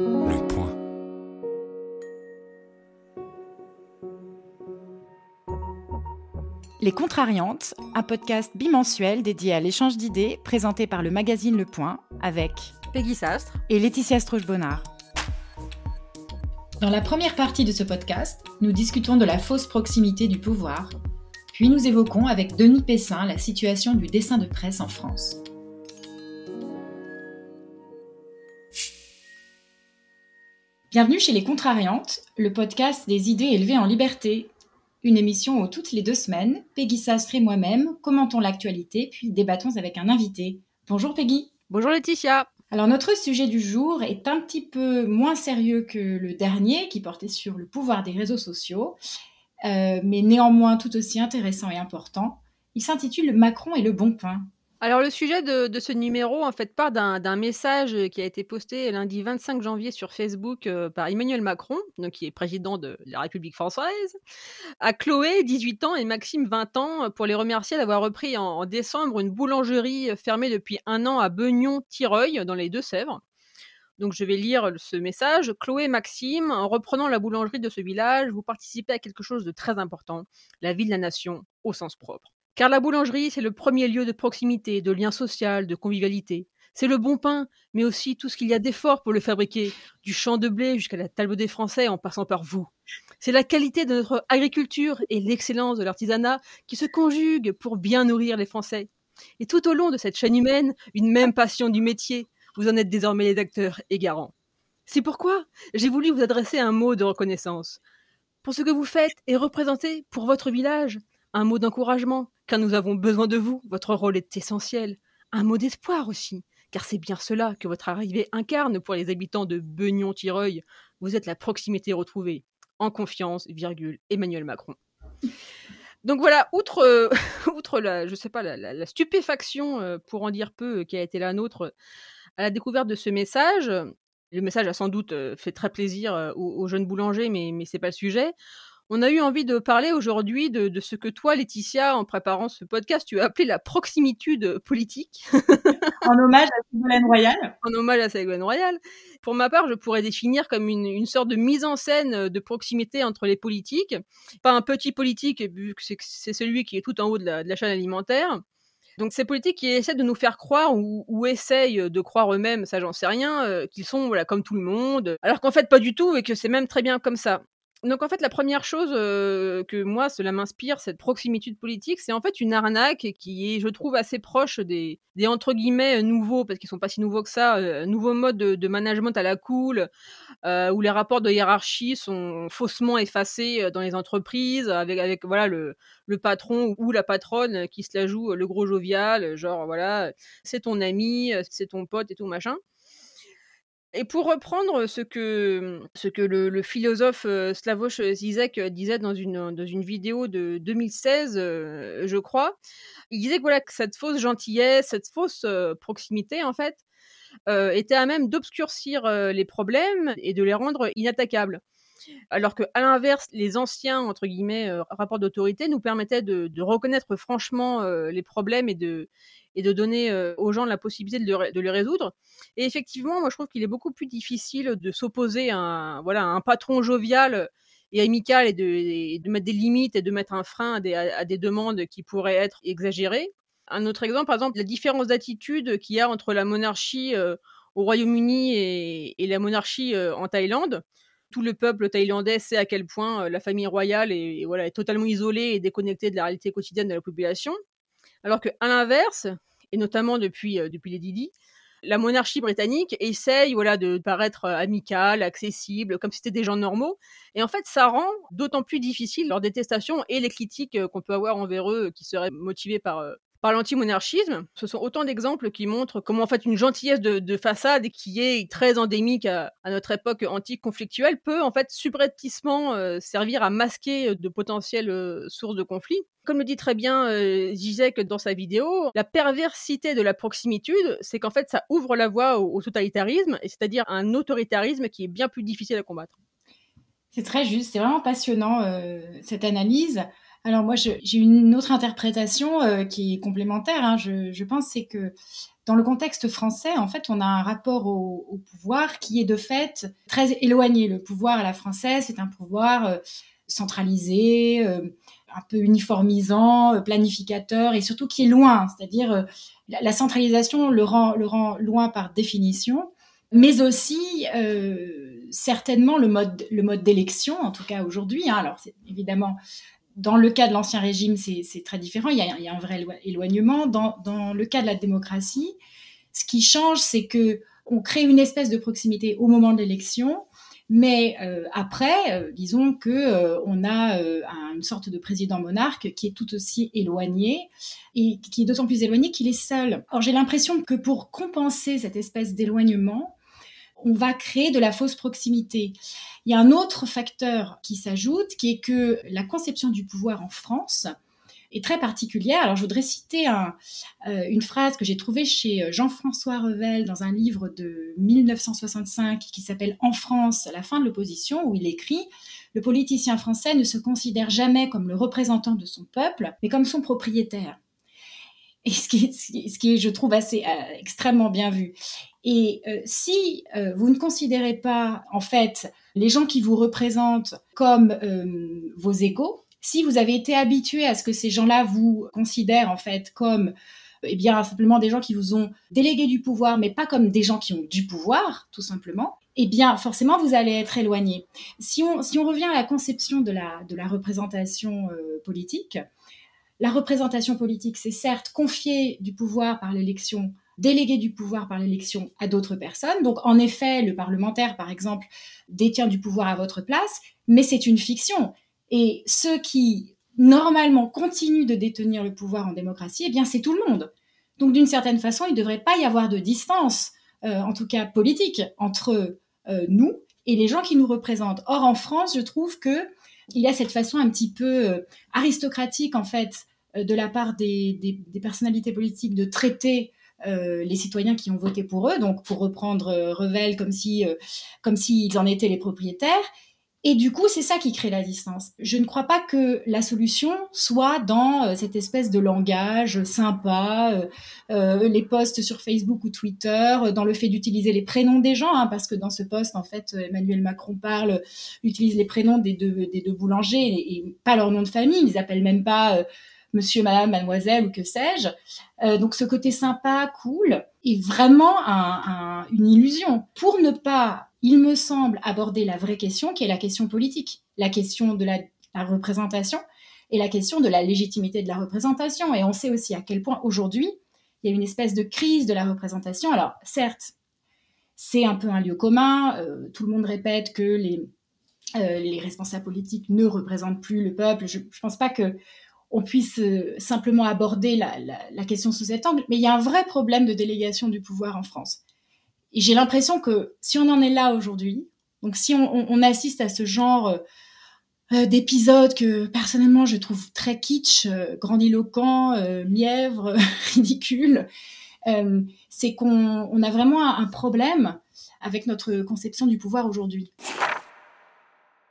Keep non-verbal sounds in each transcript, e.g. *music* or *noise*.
Le point. Les Contrariantes, un podcast bimensuel dédié à l'échange d'idées présenté par le magazine Le Point avec Peggy Sastre et Laetitia Stroche-Bonnard. Dans la première partie de ce podcast, nous discutons de la fausse proximité du pouvoir, puis nous évoquons avec Denis Pessin la situation du dessin de presse en France. Bienvenue chez Les Contrariantes, le podcast des idées élevées en liberté. Une émission où toutes les deux semaines, Peggy Sastre et moi-même commentons l'actualité puis débattons avec un invité. Bonjour Peggy. Bonjour Laetitia. Alors notre sujet du jour est un petit peu moins sérieux que le dernier qui portait sur le pouvoir des réseaux sociaux, euh, mais néanmoins tout aussi intéressant et important. Il s'intitule Macron et le bon pain. Alors le sujet de, ce numéro en fait part d'un message qui a été posté lundi 25 janvier sur Facebook euh, par Emmanuel Macron, donc qui est président de la République française, à Chloé, 18 ans, et Maxime, 20 ans, pour les remercier d'avoir repris en, décembre une boulangerie fermée depuis un an à Beugnon-Tireuil, dans les Deux-Sèvres. Donc je vais lire ce message. Chloé Maxime, en reprenant la boulangerie de ce village, vous participez à quelque chose de très important, la vie de la nation au sens propre. Car la boulangerie, c'est le premier lieu de proximité, de lien social, de convivialité. C'est le bon pain, mais aussi tout ce qu'il y a d'effort pour le fabriquer, du champ de blé jusqu'à la table des Français en passant par vous. C'est la qualité de notre agriculture et l'excellence de l'artisanat qui se conjuguent pour bien nourrir les Français. Et tout au long de cette chaîne humaine, une même passion du métier. Vous en êtes désormais les acteurs et garants. C'est pourquoi j'ai voulu vous adresser un mot de reconnaissance. Pour ce que vous faites et représentez pour votre village, un mot d'encouragement, car nous avons besoin de vous, votre rôle est essentiel. Un mot d'espoir aussi, car c'est bien cela que votre arrivée incarne pour les habitants de Beugnon-Tireuil. Vous êtes la proximité retrouvée. En confiance, virgule, Emmanuel Macron. Donc voilà, outre, euh, *laughs* outre la, je sais pas, la, stupéfaction, euh, pour en dire peu, qui a été la nôtre à la découverte de ce message, le message a sans doute euh, fait très plaisir aux, jeunes boulangers, mais, mais c'est pas le sujet on a eu envie de parler aujourd'hui de, ce que toi, Laetitia, en préparant ce podcast, tu as appelé la proximitude politique. *laughs* en hommage à Ségolène Royal. En hommage à Ségolène Royal. Pour ma part, je pourrais définir comme une, sorte de mise en scène de proximité entre les politiques. Pas un petit politique, vu que c'est celui qui est tout en haut de la, chaîne alimentaire. Donc ces politiques qui essaient de nous faire croire ou, essayent de croire eux-mêmes, ça j'en sais rien, euh, qu'ils sont voilà comme tout le monde, alors qu'en fait pas du tout et que c'est même très bien comme ça donc en fait, la première chose que moi, cela m'inspire, cette proximité politique, c'est en fait une arnaque qui est, je trouve, assez proche des, des entre guillemets nouveaux, parce qu'ils sont pas si nouveaux que ça, nouveaux modes de, management à la cool, où les rapports de hiérarchie sont faussement effacés dans les entreprises, avec, avec voilà le, le patron ou la patronne qui se la joue le gros jovial, genre voilà, c'est ton ami, c'est ton pote et tout machin. Et pour reprendre ce que, ce que le, philosophe Slavoj Zizek disait dans une, dans une vidéo de 2016, je crois, il disait que, voilà, que cette fausse gentillesse, cette fausse proximité, en fait, était à même d'obscurcir les problèmes et de les rendre inattaquables. Alors que, à l'inverse, les anciens entre guillemets rapports d'autorité nous permettaient de reconnaître franchement les problèmes et de, et de donner aux gens la possibilité de, les résoudre. Et effectivement, moi je trouve qu'il est beaucoup plus difficile de s'opposer à un, voilà, un patron jovial et amical et de, mettre des limites et de mettre un frein à des, demandes qui pourraient être exagérées. Un autre exemple, par exemple, la différence d'attitude qu'il y a entre la monarchie au Royaume-Uni et, la monarchie en Thaïlande tout le peuple thaïlandais sait à quel point la famille royale est, voilà, est totalement isolée et déconnectée de la réalité quotidienne de la population. Alors qu'à l'inverse, et notamment depuis, euh, les Didi, la monarchie britannique essaye de paraître euh, amicale, accessible, comme si c'était des gens normaux. Et en fait, ça rend d'autant plus difficile leur détestation et les critiques euh, qu'on peut avoir envers eux qui seraient motivées par, par l'antimonarchisme. Ce sont autant d'exemples qui montrent comment en fait une gentillesse de, façade qui est très endémique à, notre époque antique conflictuelle peut en fait subrepticement euh, servir à masquer de potentielles euh, sources de conflits. Comme le dit très bien euh, Zizek dans sa vidéo, la perversité de la proximitude, c'est qu'en fait ça ouvre la voie au, au totalitarisme, c'est-à-dire un autoritarisme qui est bien plus difficile à combattre. C'est très juste, c'est vraiment passionnant cette analyse. Alors moi, j'ai une autre interprétation euh, qui est complémentaire. Hein. Je, pense c'est que dans le contexte français, en fait, on a un rapport au, pouvoir qui est de fait très éloigné. Le pouvoir à la française, c'est un pouvoir euh, centralisé, euh, un peu uniformisant, planificateur et surtout qui est loin. C'est-à-dire la, centralisation le rend, le rend loin par définition, mais aussi certainement le mode, le mode d'élection, en tout cas aujourd'hui. Hein. Alors, c'est évidemment dans le cas de l'ancien régime, c'est très différent. Il y, a, un vrai éloignement. Dans, le cas de la démocratie, ce qui change, c'est que on crée une espèce de proximité au moment de l'élection, mais euh, après, euh, disons que euh, on a une sorte de président monarque qui est tout aussi éloigné et qui est d'autant plus éloigné qu'il est seul. Or, j'ai l'impression que pour compenser cette espèce d'éloignement, on va créer de la fausse proximité. Il y a un autre facteur qui s'ajoute, qui est que la conception du pouvoir en France est très particulière. Alors, je voudrais citer euh, une phrase que j'ai trouvée chez Jean-François Revel dans un livre de 1965 qui s'appelle En France, la fin de l'opposition, où il écrit Le politicien français ne se considère jamais comme le représentant de son peuple, mais comme son propriétaire. Et ce qui, est, ce qui je trouve, assez euh, extrêmement bien vu. Et euh, si euh, vous ne considérez pas, en fait, les gens qui vous représentent comme euh, vos égaux, si vous avez été habitué à ce que ces gens-là vous considèrent, en fait, comme eh bien, simplement des gens qui vous ont délégué du pouvoir, mais pas comme des gens qui ont du pouvoir, tout simplement, eh bien, forcément, vous allez être éloigné. Si on, si on revient à la conception de la, de la représentation politique, la représentation politique, c'est certes confier du pouvoir par l'élection déléguer du pouvoir par l'élection à d'autres personnes. Donc, en effet, le parlementaire, par exemple, détient du pouvoir à votre place, mais c'est une fiction. Et ceux qui, normalement, continuent de détenir le pouvoir en démocratie, eh bien, c'est tout le monde. Donc, d'une certaine façon, il ne devrait pas y avoir de distance, euh, en tout cas politique, entre euh, nous et les gens qui nous représentent. Or, en France, je trouve que il y a cette façon un petit peu euh, aristocratique, en fait, de la part des, des, personnalités politiques de traiter euh, les citoyens qui ont voté pour eux, donc pour reprendre euh, Revel comme si euh, comme s'ils en étaient les propriétaires. Et du coup, c'est ça qui crée la distance. Je ne crois pas que la solution soit dans cette espèce de langage sympa, les posts sur Facebook ou Twitter, dans le fait d'utiliser les prénoms des gens, hein, parce que dans ce post, en fait, Emmanuel Macron parle, utilise les prénoms des deux, des deux boulangers et, pas leur nom de famille. Ils appellent même pas monsieur, madame, mademoiselle ou que sais-je. Euh, donc ce côté sympa, cool, est vraiment une illusion pour ne pas, il me semble, aborder la vraie question qui est la question politique, la question de la, représentation et la question de la légitimité de la représentation. Et on sait aussi à quel point aujourd'hui, il y a une espèce de crise de la représentation. Alors certes, c'est un peu un lieu commun, euh, tout le monde répète que euh, les responsables politiques ne représentent plus le peuple. Je ne pense pas que on puisse euh, simplement aborder la, question sous cet angle, mais il y a un vrai problème de délégation du pouvoir en France. Et j'ai l'impression que si on en est là aujourd'hui, donc si on, assiste à ce genre euh, euh, d'épisodes que personnellement je trouve très kitsch, grandiloquent, mièvre, *laughs* ridicule, c'est qu'on a vraiment un problème avec notre conception du pouvoir aujourd'hui.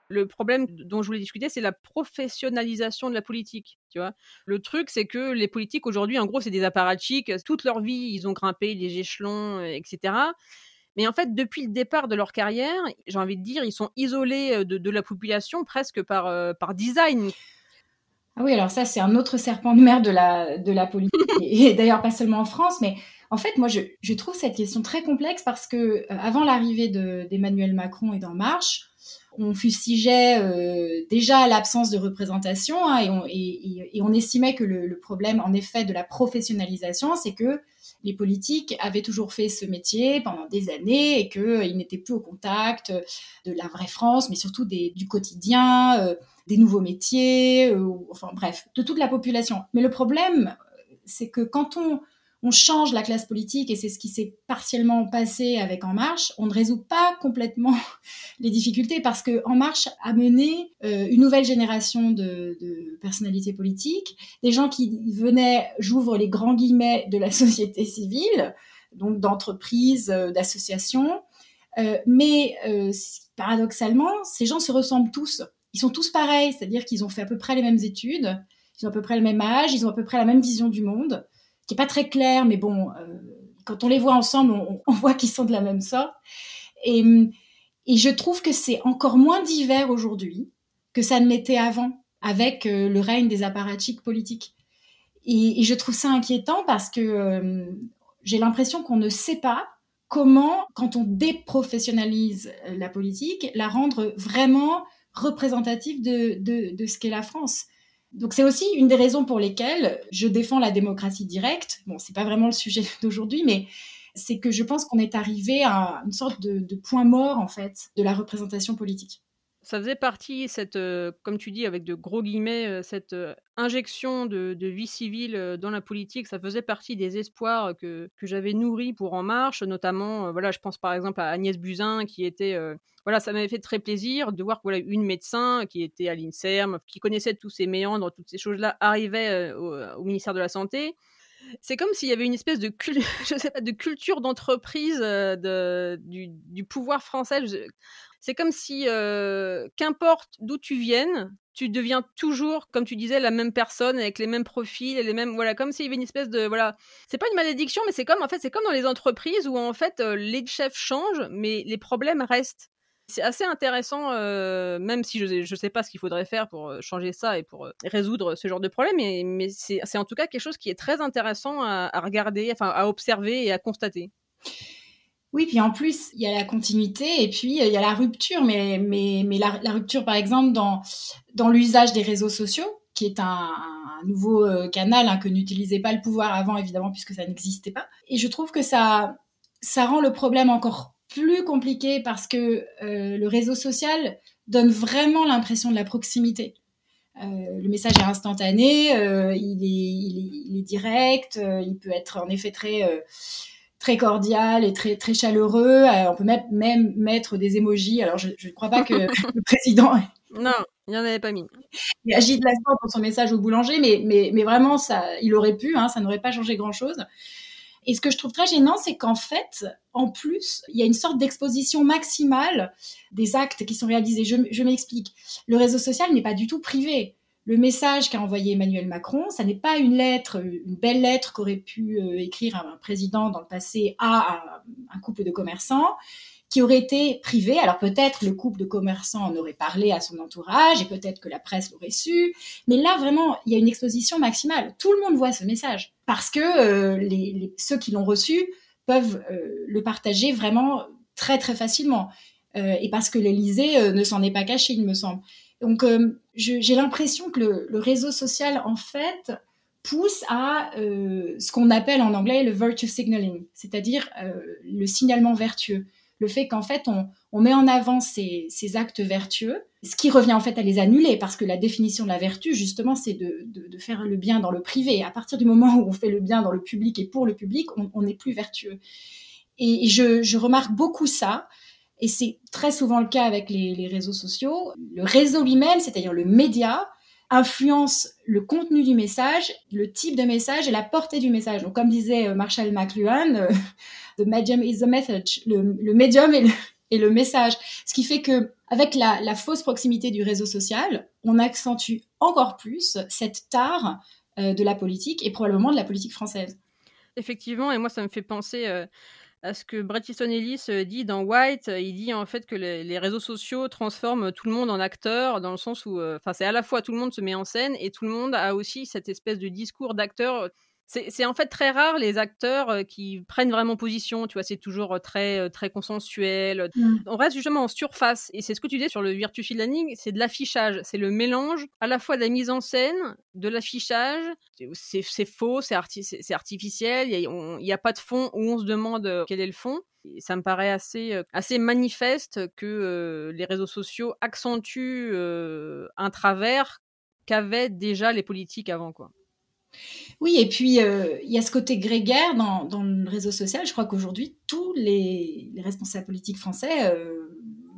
Le problème dont je voulais discuter, c'est la professionnalisation de la politique. Tu vois, le truc, c'est que les politiques aujourd'hui, en gros, c'est des apparatchiks. Toute leur vie, ils ont grimpé les échelons, etc. Mais en fait, depuis le départ de leur carrière, j'ai envie de dire, ils sont isolés de, la population presque par, par design. Ah oui, alors ça, c'est un autre serpent de mer de la, de la politique. *laughs* et d'ailleurs, pas seulement en France, mais en fait, moi, je, je trouve cette question très complexe parce que avant l'arrivée d'Emmanuel Macron et d'En Marche, on fustigeait euh, déjà l'absence de représentation hein, et, on, estimait que le, problème, en effet, de la professionnalisation, c'est que les politiques avaient toujours fait ce métier pendant des années et qu'ils euh, n'étaient plus au contact de la vraie France, mais surtout du quotidien, euh, des nouveaux métiers, enfin bref, de toute la population. Mais le problème, c'est que quand on on change la classe politique et c'est ce qui s'est partiellement passé avec En Marche, on ne résout pas complètement *laughs* les difficultés parce que En Marche a mené euh, une nouvelle génération de, personnalités politiques, des gens qui venaient, j'ouvre les grands guillemets, de la *laughs* société civile, donc d'entreprises, euh, d'associations, euh, mais paradoxalement, ces gens se ressemblent tous. Ils sont tous pareils, c'est-à-dire qu'ils ont fait à peu près les mêmes études, ils ont à peu près le même âge, ils ont à peu près la même vision du monde qui est pas très clair, mais bon, euh, quand on les voit ensemble, on, *laughs* voit qu'ils sont de la même sorte. Et, et je trouve que c'est encore moins divers aujourd'hui que ça ne l'était avant, avec euh, le règne des apparatchiks politiques. Et, je trouve ça inquiétant parce que euh, j'ai l'impression qu'on ne sait pas comment, quand on déprofessionnalise euh, la politique, la rendre vraiment représentative de, de ce qu'est la France. Donc c'est aussi une des raisons pour lesquelles je défends la démocratie directe. Bon, c'est pas vraiment le sujet *laughs* d'aujourd'hui, mais c'est que je pense qu'on est arrivé à une sorte de, de, point mort en fait de la représentation politique ça faisait partie, cette, euh, comme tu dis, avec de gros guillemets, euh, cette euh, injection de, vie civile dans la politique, ça faisait partie des espoirs que, que j'avais nourris pour En Marche, notamment, voilà, je pense par exemple à Agnès Buzyn, qui était, voilà, ça m'avait fait très plaisir de voir que voilà, une médecin qui était à l'INSERM, qui connaissait tous ces méandres, toutes ces choses-là, arrivait au, ministère de la Santé c'est comme s'il y avait une espèce de, *laughs* culture d'entreprise de, du, du, pouvoir français. C'est comme si, euh, qu'importe d'où tu viennes, tu deviens toujours, comme tu disais, la même personne avec les mêmes profils et les mêmes, voilà, comme s'il y avait une espèce de, voilà, c'est pas une malédiction, mais c'est comme, en fait, c'est comme dans les entreprises où en fait euh, les chefs changent, mais les problèmes restent. C'est assez intéressant, euh, même si je ne sais pas ce qu'il faudrait faire pour changer ça et pour résoudre ce genre de problème, mais, c'est en tout cas quelque chose qui est très intéressant à, regarder, enfin à observer et à constater. Oui, puis en plus, il y a la continuité et puis il y a la rupture, mais, la, rupture, par exemple, dans, l'usage des réseaux sociaux, qui est un, nouveau euh, canal hein, que n'utilisait pas le pouvoir avant, évidemment, puisque ça n'existait pas. Et je trouve que ça, ça rend le problème encore plus compliqué parce que euh, le réseau social donne vraiment l'impression de la proximité. Euh, le message est instantané, il, est, il, est, il, est, direct, il peut être en effet très très cordial et très très chaleureux. Euh, on peut même, même mettre des émojis. Alors je ne crois pas que *laughs* le président non, il n'y en avait pas mis. Il agit de la sorte pour son message au boulanger, mais, mais, mais vraiment, ça, il aurait pu, hein, ça n'aurait pas changé grand-chose. Et ce que je trouve très gênant, c'est qu'en fait, en plus, il y a une sorte d'exposition maximale des actes qui sont réalisés. Je, m'explique. Le réseau social n'est pas du tout privé le message qu'a envoyé Emmanuel Macron, ça n'est pas une lettre, une belle lettre qu'aurait pu euh, écrire un président dans le passé à un, couple de commerçants qui aurait été privé. Alors peut-être le couple de commerçants en aurait parlé à son entourage et peut-être que la presse l'aurait su. Mais là, vraiment, il y a une exposition maximale. Tout le monde voit ce message parce que euh, ceux qui l'ont reçu peuvent euh, le partager vraiment très très facilement. et parce que l'Élysée ne s'en est pas caché, il me semble. Donc, euh, j'ai l'impression que le, réseau social, en fait, pousse à euh, ce qu'on appelle en anglais le virtue signaling, c'est-à-dire euh, le signalement vertueux. Le fait qu'en fait, on, met en avant ces, actes vertueux, ce qui revient en fait à les annuler, parce que la définition de la vertu, justement, c'est de, faire le bien dans le privé. À partir du moment où on fait le bien dans le public et pour le public, on n'est plus vertueux. Et je, remarque beaucoup ça et c'est très souvent le cas avec les, réseaux sociaux. Le réseau lui-même, c'est-à-dire le média, influence le contenu du message, le type de message et la portée du message. Donc, comme disait euh, Marshall McLuhan, euh, *laughs* the medium is the message. Le, médium est le, *laughs* et le message. Ce qui fait que, avec la, fausse proximité du réseau social, on accentue encore plus cette tare euh, de la politique et probablement de la politique française. Effectivement, et moi, ça me fait penser à ce que Bret Easton Ellis euh, dit dans White. Il dit en fait que les, réseaux sociaux transforment tout le monde en acteur, dans le sens où, euh, enfin, c'est à la fois tout le monde se met en scène et tout le monde a aussi cette espèce de discours d'acteur c'est en fait très rare les acteurs qui prennent vraiment position, tu vois, c'est toujours très, très consensuel. Mm. On reste justement en surface. Et c'est ce que tu disais sur le virtue signaling, c'est de l'affichage. C'est le mélange à la fois de la mise en scène, de l'affichage. C'est faux, c'est artificiel, il n'y a, pas de fond où on se demande quel est le fond. Et ça me paraît assez, assez manifeste que les réseaux sociaux accentuent un travers qu'avaient déjà les politiques avant, quoi. Oui, et puis euh, il y a ce côté grégaire dans, le réseau social. Je crois qu'aujourd'hui, tous les, responsables politiques français, euh,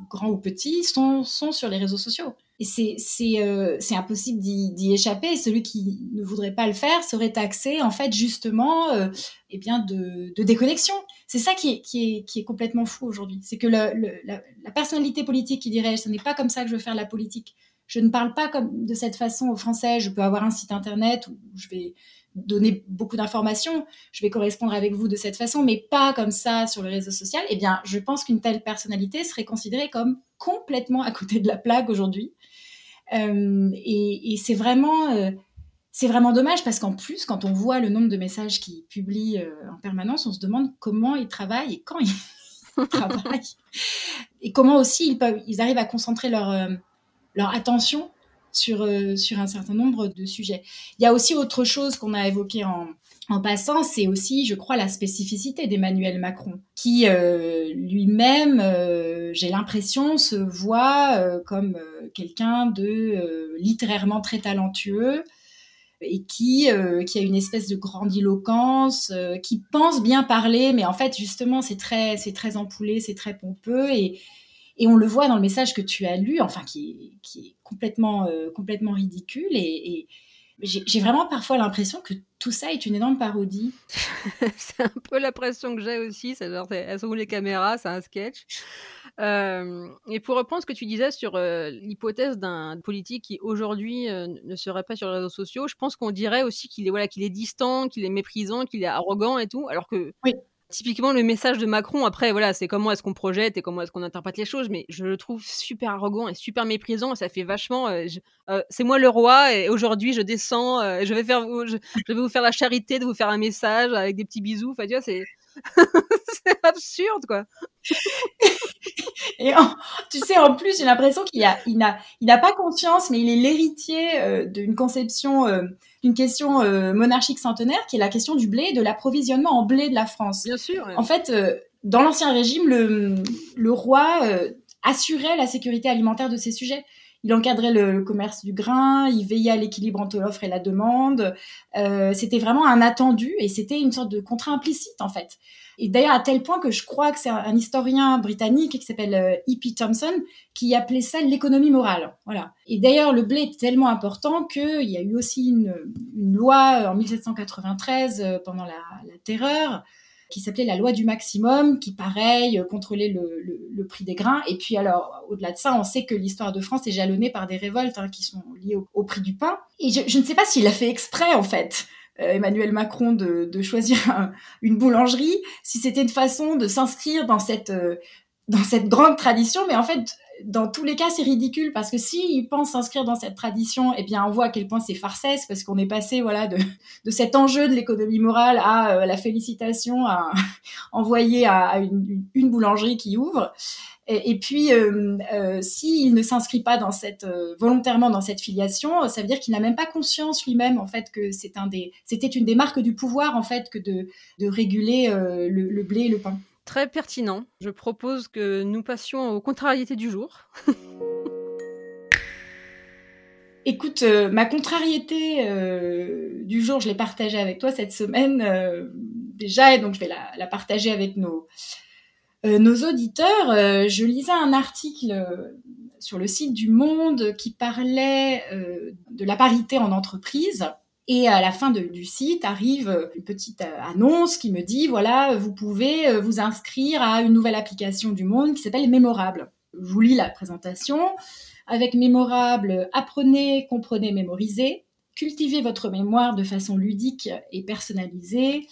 grands ou petits, sont, sur les réseaux sociaux. Et c'est euh, impossible d'y échapper. celui qui ne voudrait pas le faire serait taxé, en fait, justement, eh de, déconnexion. C'est ça qui est, complètement fou aujourd'hui. C'est que la, personnalité politique qui dirait ce n'est pas comme ça que je veux faire la politique, je ne parle pas de cette façon aux Français. Je peux avoir un site internet où je vais donner beaucoup d'informations, je vais correspondre avec vous de cette façon, mais pas comme ça sur le réseau social, eh bien, je pense qu'une telle personnalité serait considérée comme complètement à côté de la plaque aujourd'hui. Euh, et, c'est vraiment, euh, vraiment dommage parce qu'en plus, quand on voit le nombre de messages qu'ils publient euh, en permanence, on se demande comment ils travaillent et quand ils *laughs* travaillent. Et comment aussi ils peuvent, ils arrivent à concentrer leur attention sur, euh, sur un certain nombre de sujets. Il y a aussi autre chose qu'on a évoqué en, en passant, c'est aussi, je crois, la spécificité d'Emmanuel Macron, qui euh, lui-même, euh, j'ai l'impression, se voit comme quelqu'un de littérairement très talentueux et qui, qui a une espèce de grandiloquence, qui pense bien parler, mais en fait, justement, c'est très, c'est très ampoulé, c'est très pompeux et, et on le voit dans le message que tu as lu, enfin qui, est complètement, euh, complètement ridicule. Et, j'ai vraiment parfois l'impression que tout ça est une énorme parodie. *laughs* c'est un peu l'impression que j'ai aussi. C'est genre, elles sont où les caméras C'est un sketch. Euh, et pour reprendre ce que tu disais sur euh, l'hypothèse d'un politique qui aujourd'hui ne serait pas sur les réseaux sociaux, je pense qu'on dirait aussi qu'il est voilà qu'il est distant, qu'il est méprisant, qu'il est arrogant et tout, alors que oui. Typiquement, le message de Macron, après, voilà, c'est comment est-ce qu'on projette et comment est-ce qu'on interprète les choses, mais je le trouve super arrogant et super méprisant. ça fait vachement. Euh, euh, c'est moi le roi et aujourd'hui je descends, euh, je vais faire, je, vais vous faire la charité de vous faire un message avec des petits bisous. Enfin, tu vois, c'est *laughs* c'est absurde, quoi. *laughs* Et tu sais, en plus, j'ai l'impression qu'il a, il n'a, il n'a pas conscience, mais il est l'héritier euh, d'une conception, euh, d'une question euh, monarchique centenaire, qui est la question du blé, de l'approvisionnement en blé de la France. Bien sûr. En fait, dans l'ancien régime, le, le roi assurait la sécurité alimentaire de ses sujets. Il encadrait le, commerce du grain, il veillait à l'équilibre entre l'offre et la demande. c'était vraiment un attendu et c'était une sorte de contrat implicite en fait. Et d'ailleurs, à tel point que je crois que c'est un, historien britannique qui s'appelle E.P. Thompson qui appelait ça l'économie morale. Voilà. Et d'ailleurs, le blé est tellement important qu'il y a eu aussi une, loi en 1793 euh, pendant la, terreur qui s'appelait la loi du maximum, qui, pareil, euh, contrôlait le, prix des grains. Et puis, alors, au-delà de ça, on sait que l'histoire de France est jalonnée par des révoltes hein, qui sont liées au, prix du pain. Et je, ne sais pas s'il a fait exprès, en fait. Euh, Emmanuel Macron de, choisir une boulangerie, si c'était une façon de s'inscrire dans cette euh, dans cette grande tradition, mais en fait, dans tous les cas, c'est ridicule parce que s'il pense s'inscrire dans cette tradition, eh bien, on voit à quel point c'est farcesse parce qu'on est passé, voilà, de, *laughs* de cet enjeu de l'économie morale à euh, la félicitation à *laughs* envoyer à, une, boulangerie qui ouvre. Et, puis, euh, euh, s'il ne s'inscrit pas dans cette, euh, volontairement dans cette filiation, ça veut dire qu'il n'a même pas conscience lui-même en fait que c'est un des, c'était une des marques du pouvoir en fait que de, de réguler le, blé et le pain. Très pertinent. Je propose que nous passions aux contrariétés du jour. *laughs* Écoute, ma contrariété du jour, je l'ai partagée avec toi cette semaine déjà, et donc je vais la, partager avec nos, euh, auditeurs, euh, je lisais un article euh, sur le site du Monde qui parlait de la parité en entreprise. Et à la fin du site arrive une petite annonce qui me dit, voilà, vous pouvez vous inscrire à une nouvelle application du Monde qui s'appelle Mémorable. Je vous lis la présentation. Avec Mémorable, apprenez, comprenez, mémorisez. Cultivez votre mémoire de façon ludique et personnalisée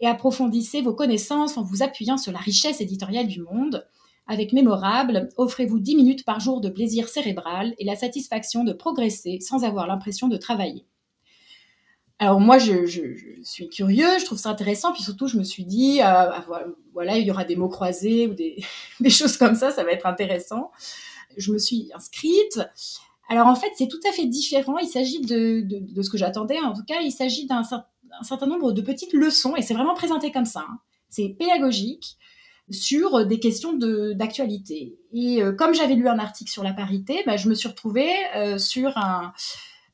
et approfondissez vos connaissances en vous appuyant sur la richesse éditoriale du monde. Avec Mémorable, offrez-vous 10 minutes par jour de plaisir cérébral et la satisfaction de progresser sans avoir l'impression de travailler. Alors moi, je, suis curieux, je trouve ça intéressant, puis surtout, je me suis dit, euh, ah, voilà, il y aura des mots croisés ou *laughs* des, choses comme ça, ça va être intéressant. Je me suis inscrite. Alors en fait, c'est tout à fait différent. Il s'agit de, ce que j'attendais. En tout cas, il s'agit d'un certain un certain nombre de petites leçons, et c'est vraiment présenté comme ça. Hein. C'est pédagogique sur des questions d'actualité. Et euh, comme j'avais lu un article sur la parité, bah, je me suis retrouvée euh, sur un,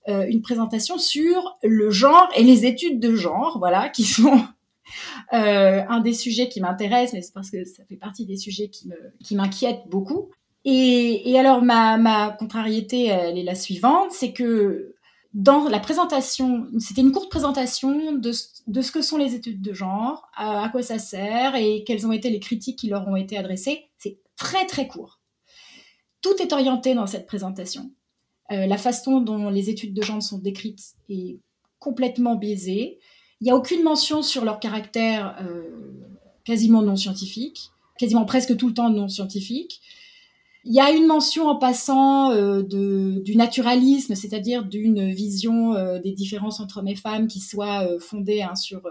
euh, une présentation sur le genre et les études de genre, voilà, qui sont *laughs* un des sujets qui m'intéresse, mais c'est parce que ça fait partie des sujets qui m'inquiètent qui beaucoup. Et, alors ma, ma contrariété, elle est la suivante, c'est que dans la présentation, c'était une courte présentation de, ce que sont les études de genre, à, quoi ça sert et quelles ont été les critiques qui leur ont été adressées. C'est très très court. Tout est orienté dans cette présentation. La façon dont les études de genre sont décrites est complètement biaisée. Il n'y a aucune mention sur leur caractère quasiment non scientifique, quasiment presque tout le temps non scientifique. Il y a une mention en passant euh, de, du naturalisme, c'est-à-dire d'une vision euh, des différences entre hommes et femmes qui soit euh, fondée hein, sur,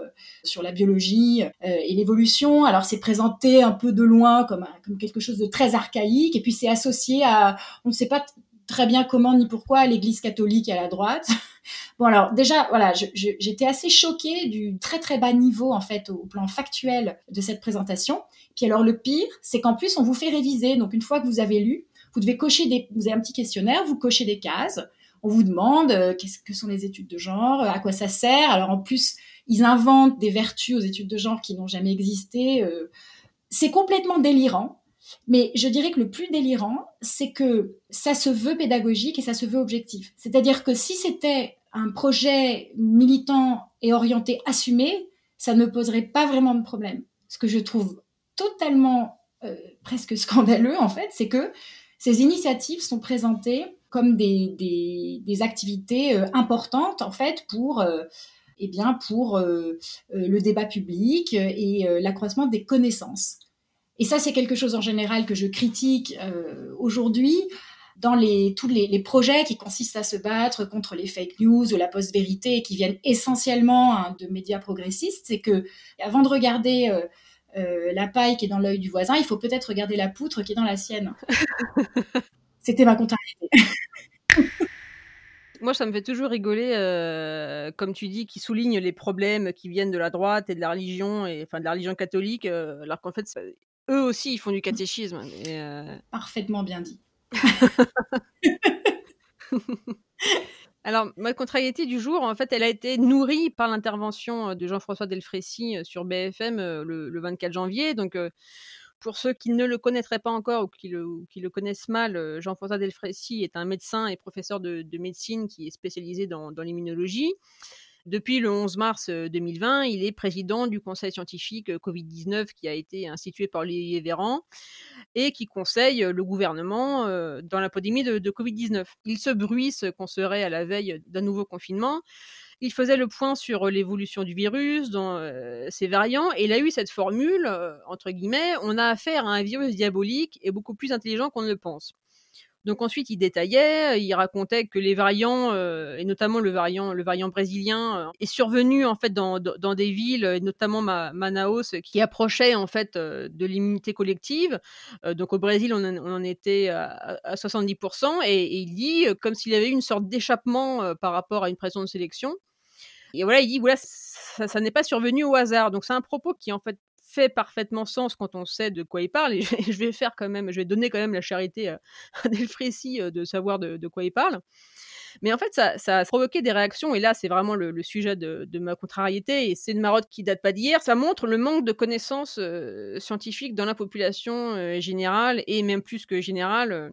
sur la biologie et l'évolution. Alors c'est présenté un peu de loin comme, comme quelque chose de très archaïque, et puis c'est associé à, on ne sait pas très bien comment ni pourquoi, l'Église catholique à la droite. *laughs* Bon alors déjà voilà, j'étais assez choquée du très très bas niveau en fait au plan factuel de cette présentation. Puis alors le pire, c'est qu'en plus on vous fait réviser. Donc une fois que vous avez lu, vous devez cocher des, vous avez un petit questionnaire, vous cochez des cases. On vous demande euh, qu'est-ce que sont les études de genre, à quoi ça sert? Alors en plus ils inventent des vertus aux études de genre qui n'ont jamais existé. Euh. c'est complètement délirant. Mais je dirais que le plus délirant, c'est que ça se veut pédagogique et ça se veut objectif. C'est-à-dire que si c'était un projet militant et orienté assumé, ça ne poserait pas vraiment de problème. Ce que je trouve totalement euh, presque scandaleux, en fait, c'est que ces initiatives sont présentées comme des, activités euh, importantes, en fait, pour, euh, eh bien, pour le débat public et l'accroissement des connaissances. Et ça, c'est quelque chose en général que je critique aujourd'hui dans les, tous les, projets qui consistent à se battre contre les fake news ou la post-vérité qui viennent essentiellement hein, de médias progressistes, c'est que avant de regarder euh, euh, la paille qui est dans l'œil du voisin, il faut peut-être regarder la poutre qui est dans la sienne. *laughs* C'était ma contrariété. *laughs* Moi, ça me fait toujours rigoler, euh, comme tu dis, qui souligne les problèmes qui viennent de la droite et de la religion, et enfin de la religion catholique, alors qu'en fait, eux aussi, ils font du catéchisme. Parfaitement bien dit. *laughs* Alors, ma contrariété du jour, en fait, elle a été nourrie par l'intervention euh, de Jean-François Delfrécy euh, sur BFM euh, le, 24 janvier. Donc, pour ceux qui ne le connaîtraient pas encore ou qui le, qui le connaissent mal, Jean-François Delfrécy est un médecin et professeur de, médecine qui est spécialisé dans, dans l'immunologie. Depuis le 11 mars 2020, il est président du conseil scientifique Covid-19 qui a été institué par Olivier Véran et qui conseille le gouvernement dans la pandémie de, Covid-19. Il se bruisse qu'on serait à la veille d'un nouveau confinement. Il faisait le point sur l'évolution du virus, dans ses variants, et il a eu cette formule, entre guillemets, on a affaire à un virus diabolique et beaucoup plus intelligent qu'on ne le pense. Donc ensuite, il détaillait, il racontait que les variants, euh, et notamment le variant, le variant brésilien, euh, est survenu en fait dans, dans, des villes, notamment Manaus, qui approchaient en fait euh, de l'immunité collective. donc au Brésil, on en, était à, 70%, et, il dit comme s'il y avait eu une sorte d'échappement par rapport à une pression de sélection. Et voilà, il dit voilà, ça, ça n'est pas survenu au hasard. Donc c'est un propos qui en fait fait parfaitement sens quand on sait de quoi il parle. Et *laughs* je vais faire quand même, je vais donner quand même la charité *laughs* à, Delfrécy euh, de savoir de, quoi il parle. Mais en fait, ça, a provoqué des réactions, et là, c'est vraiment le, sujet de, ma contrariété, et c'est une marotte qui date pas d'hier. Ça montre le manque de connaissances euh, scientifiques dans la population euh, générale, et même plus que générale,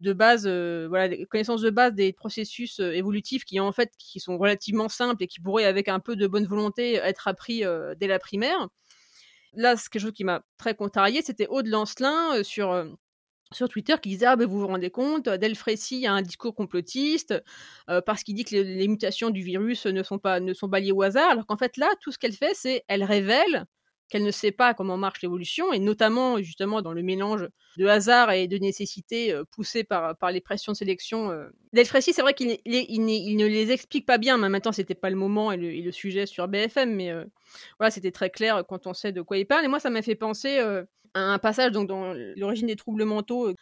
de base, voilà, des connaissances de base des processus évolutifs qui, en fait, qui sont relativement simples et qui pourraient, avec un peu de bonne volonté, être appris dès la primaire là, ce quelque chose qui m'a très contrarié, c'était Aude Lancelin sur sur Twitter qui disait ah ben vous vous rendez compte Delfrécy a un discours complotiste parce qu'il dit que les, mutations du virus ne sont pas ne sont pas liées au hasard alors qu'en fait là tout ce qu'elle fait c'est elle révèle qu'elle ne sait pas comment marche l'évolution, et notamment justement dans le mélange de hasard et de nécessité euh, poussé par, par les pressions de sélection. Euh. c'est vrai qu'il il, ne les explique pas bien, mais maintenant c'était pas le moment et le, sujet sur BFM, mais euh, voilà, c'était très clair quand on sait de quoi il parle. Et moi, ça m'a fait penser euh, à un passage donc, dans l'origine des troubles mentaux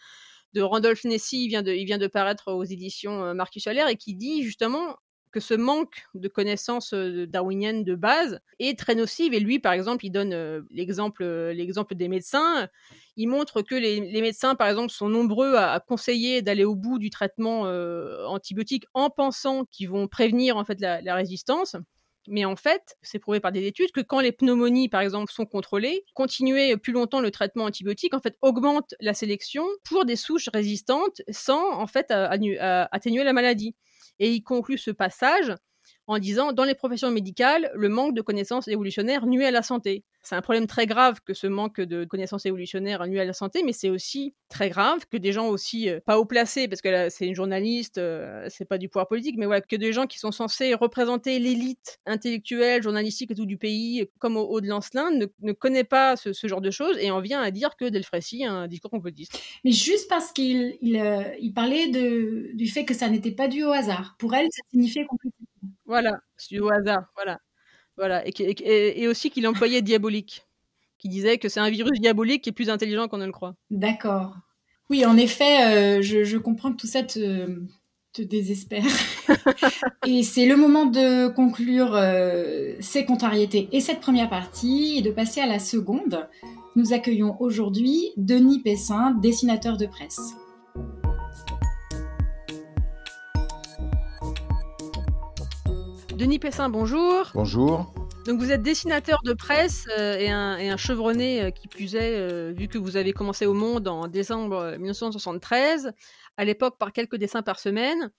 de Randolph Nessy, il vient de, il vient de paraître aux éditions Marcus Allaire, et qui dit justement que ce manque de connaissances darwiniennes de base est très nocive. Et lui, par exemple, il donne l'exemple, l'exemple des médecins. Il montre que les, médecins, par exemple, sont nombreux à, conseiller d'aller au bout du traitement antibiotique en pensant qu'ils vont prévenir en fait la, la résistance. Mais en fait, c'est prouvé par des études que quand les pneumonies, par exemple, sont contrôlées, continuer plus longtemps le traitement antibiotique, en fait, augmente la sélection pour des souches résistantes sans, en fait, atténuer la maladie. Et il conclut ce passage en disant dans les professions médicales, le manque de connaissances évolutionnaires nuit à la santé. C'est un problème très grave que ce manque de connaissances évolutionnaires nuit à la santé, mais c'est aussi très grave que des gens aussi euh, pas haut placés, parce que c'est une journaliste, euh, c'est pas du pouvoir politique, mais voilà, que des gens qui sont censés représenter l'élite intellectuelle, journalistique et tout du pays, comme au haut de Lancelin, ne, ne connaît pas ce, genre de choses et en vient à dire que Delfrécy a un discours complotiste. Mais juste parce qu'il il, euh, il parlait de, du fait que ça n'était pas dû au hasard. Pour elle, ça signifiait complètement. Voilà, c'est au hasard, voilà. Voilà, et, et, aussi qu'il employait diabolique, qui disait que c'est un virus diabolique qui est plus intelligent qu'on ne le croit. D'accord. Oui, en effet, euh, je, comprends que tout ça te, désespère. *laughs* et c'est le moment de conclure euh, ces contrariétés et cette première partie et de passer à la seconde. Nous accueillons aujourd'hui Denis Pessin, dessinateur de presse. Denis Pessin, bonjour. Bonjour. Donc vous êtes dessinateur de presse euh, et, un, chevronné euh, qui plus est, euh, vu que vous avez commencé au Monde en décembre 1973, à l'époque par quelques dessins par semaine.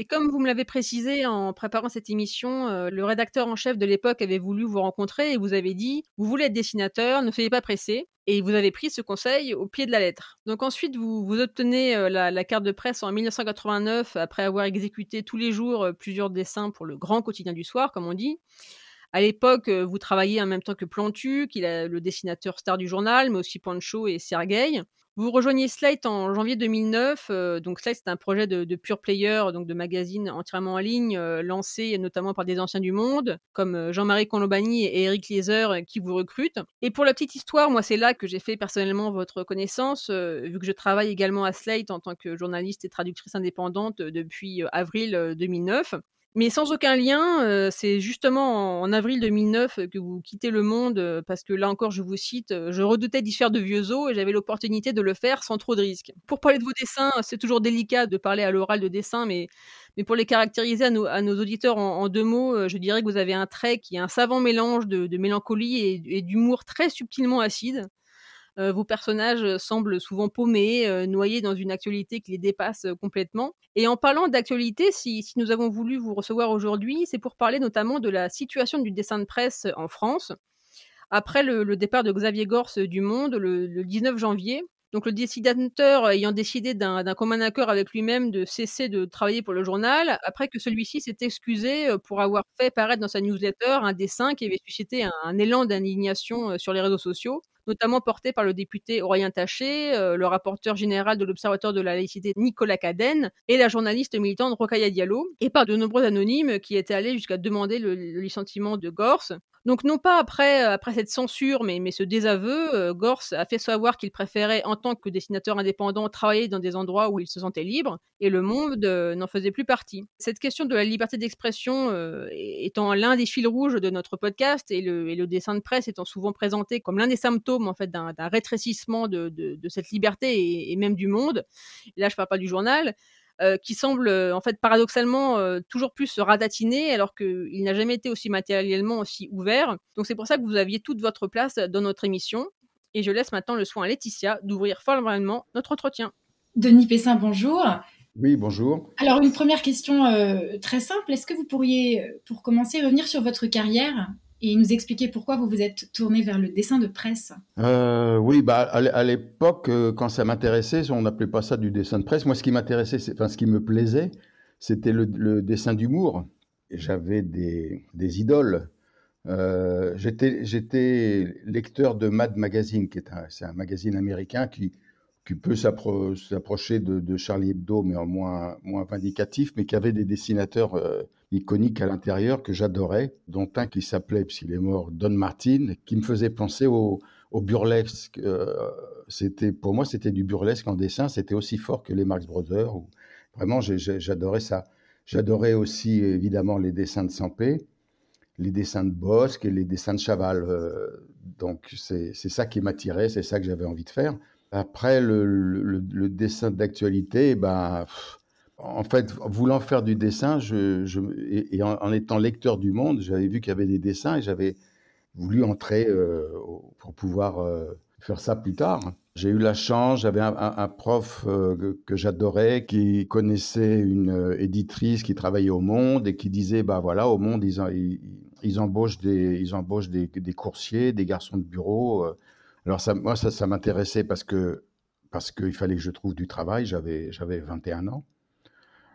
Et comme vous me l'avez précisé en préparant cette émission, euh, le rédacteur en chef de l'époque avait voulu vous rencontrer et vous avez dit Vous voulez être dessinateur, ne soyez pas pressé. Et vous avez pris ce conseil au pied de la lettre. Donc ensuite, vous, obtenez euh, la, carte de presse en 1989 après avoir exécuté tous les jours euh, plusieurs dessins pour le grand quotidien du soir, comme on dit. À l'époque, vous travailliez en même temps que Plantu, qui est le dessinateur star du journal, mais aussi Pancho et Sergei. Vous rejoignez Slate en janvier 2009. Euh, donc Slate, c'est un projet de, pure player, donc de magazine entièrement en ligne, euh, lancé notamment par des anciens du monde, comme euh, Jean-Marie Colobani et Eric Lieser, qui vous recrutent. Et pour la petite histoire, moi, c'est là que j'ai fait personnellement votre connaissance, vu que je travaille également à Slate en tant que journaliste et traductrice indépendante depuis avril 2009. Mais sans aucun lien, euh, c'est justement en, avril 2009 que vous quittez le monde, euh, parce que là encore, je vous cite, euh, je redoutais d'y faire de vieux os et j'avais l'opportunité de le faire sans trop de risques. Pour parler de vos dessins, c'est toujours délicat de parler à l'oral de dessins, mais, mais pour les caractériser à nos auditeurs en, deux mots, je dirais que vous avez un trait qui est un savant mélange de, mélancolie et d'humour très subtilement acide. Euh, vos personnages euh, semblent souvent paumés, euh, noyés dans une actualité qui les dépasse complètement. Et en parlant d'actualité, si, nous avons voulu vous recevoir aujourd'hui, c'est pour parler notamment de la situation du dessin de presse en France. Après le, départ de Xavier Gors du Monde le 19 janvier, donc le dessinateur ayant décidé d'un commun accord avec lui-même de cesser de travailler pour le journal, après que celui-ci s'est excusé pour avoir fait paraître dans sa newsletter un dessin qui avait suscité un, élan d'indignation sur les réseaux sociaux, notamment porté par le député Aurélien Taché, euh, le rapporteur général de l'Observatoire de la laïcité Nicolas Cadenne et la journaliste militante Rokhaya Diallo, et par de nombreux anonymes qui étaient allés jusqu'à demander le, le licenciement de Gorse. Donc non pas après, euh, après cette censure, mais, mais ce désaveu, euh, Gors a fait savoir qu'il préférait, en tant que dessinateur indépendant, travailler dans des endroits où il se sentait libre, et le monde euh, n'en faisait plus partie. Cette question de la liberté d'expression étant l'un des fils rouges de notre podcast, et le, et le, dessin de presse étant souvent présenté comme l'un des symptômes en fait d'un rétrécissement de, de, cette liberté et, même du monde, là je parle pas du journal, euh, qui semble euh, en fait paradoxalement euh, toujours plus se ratatiner alors qu'il n'a jamais été aussi matériellement aussi ouvert. Donc c'est pour ça que vous aviez toute votre place dans notre émission. Et je laisse maintenant le soin à Laetitia d'ouvrir formellement notre entretien. Denis Pessin, bonjour. Oui, bonjour. Alors une première question très simple. Est-ce que vous pourriez, pour commencer, revenir sur votre carrière? Et nous expliquer pourquoi vous vous êtes tourné vers le dessin de presse. Euh, oui, bah, à l'époque, euh, quand ça m'intéressait, on n'appelait pas ça du dessin de presse. Moi, ce qui m'intéressait, enfin, ce qui me plaisait, c'était le, dessin d'humour. J'avais des, idoles. Euh, J'étais lecteur de Mad Magazine, qui est un, magazine américain qui, peut s'approcher de, Charlie Hebdo, mais en moins, vindicatif, mais qui avait des dessinateurs iconiques à l'intérieur que j'adorais, dont un qui s'appelait, puisqu'il est mort, Don Martin, qui me faisait penser au, au burlesque. Euh, c'était pour moi, c'était du burlesque en dessin. C'était aussi fort que les Marx Brothers. vraiment, j'adorais ça. J'adorais aussi évidemment les dessins de Sampé, les dessins de Bosque et les dessins de Chaval. Euh, donc c'est ça qui m'attirait, c'est ça que j'avais envie de faire. Après, le, dessin d'actualité, ben, en fait, voulant faire du dessin, je, et, en, étant lecteur du Monde, j'avais vu qu'il y avait des dessins et j'avais voulu entrer euh, pour pouvoir euh, faire ça plus tard. J'ai eu la chance, j'avais un, prof euh, que j'adorais qui connaissait une éditrice qui travaillait au Monde et qui disait, bah voilà, au Monde, ils, ils embauchent des, ils embauchent des, coursiers, des garçons de bureau. Alors ça, moi, ça, ça m'intéressait parce que parce qu'il fallait que je trouve du travail. J'avais 21 ans.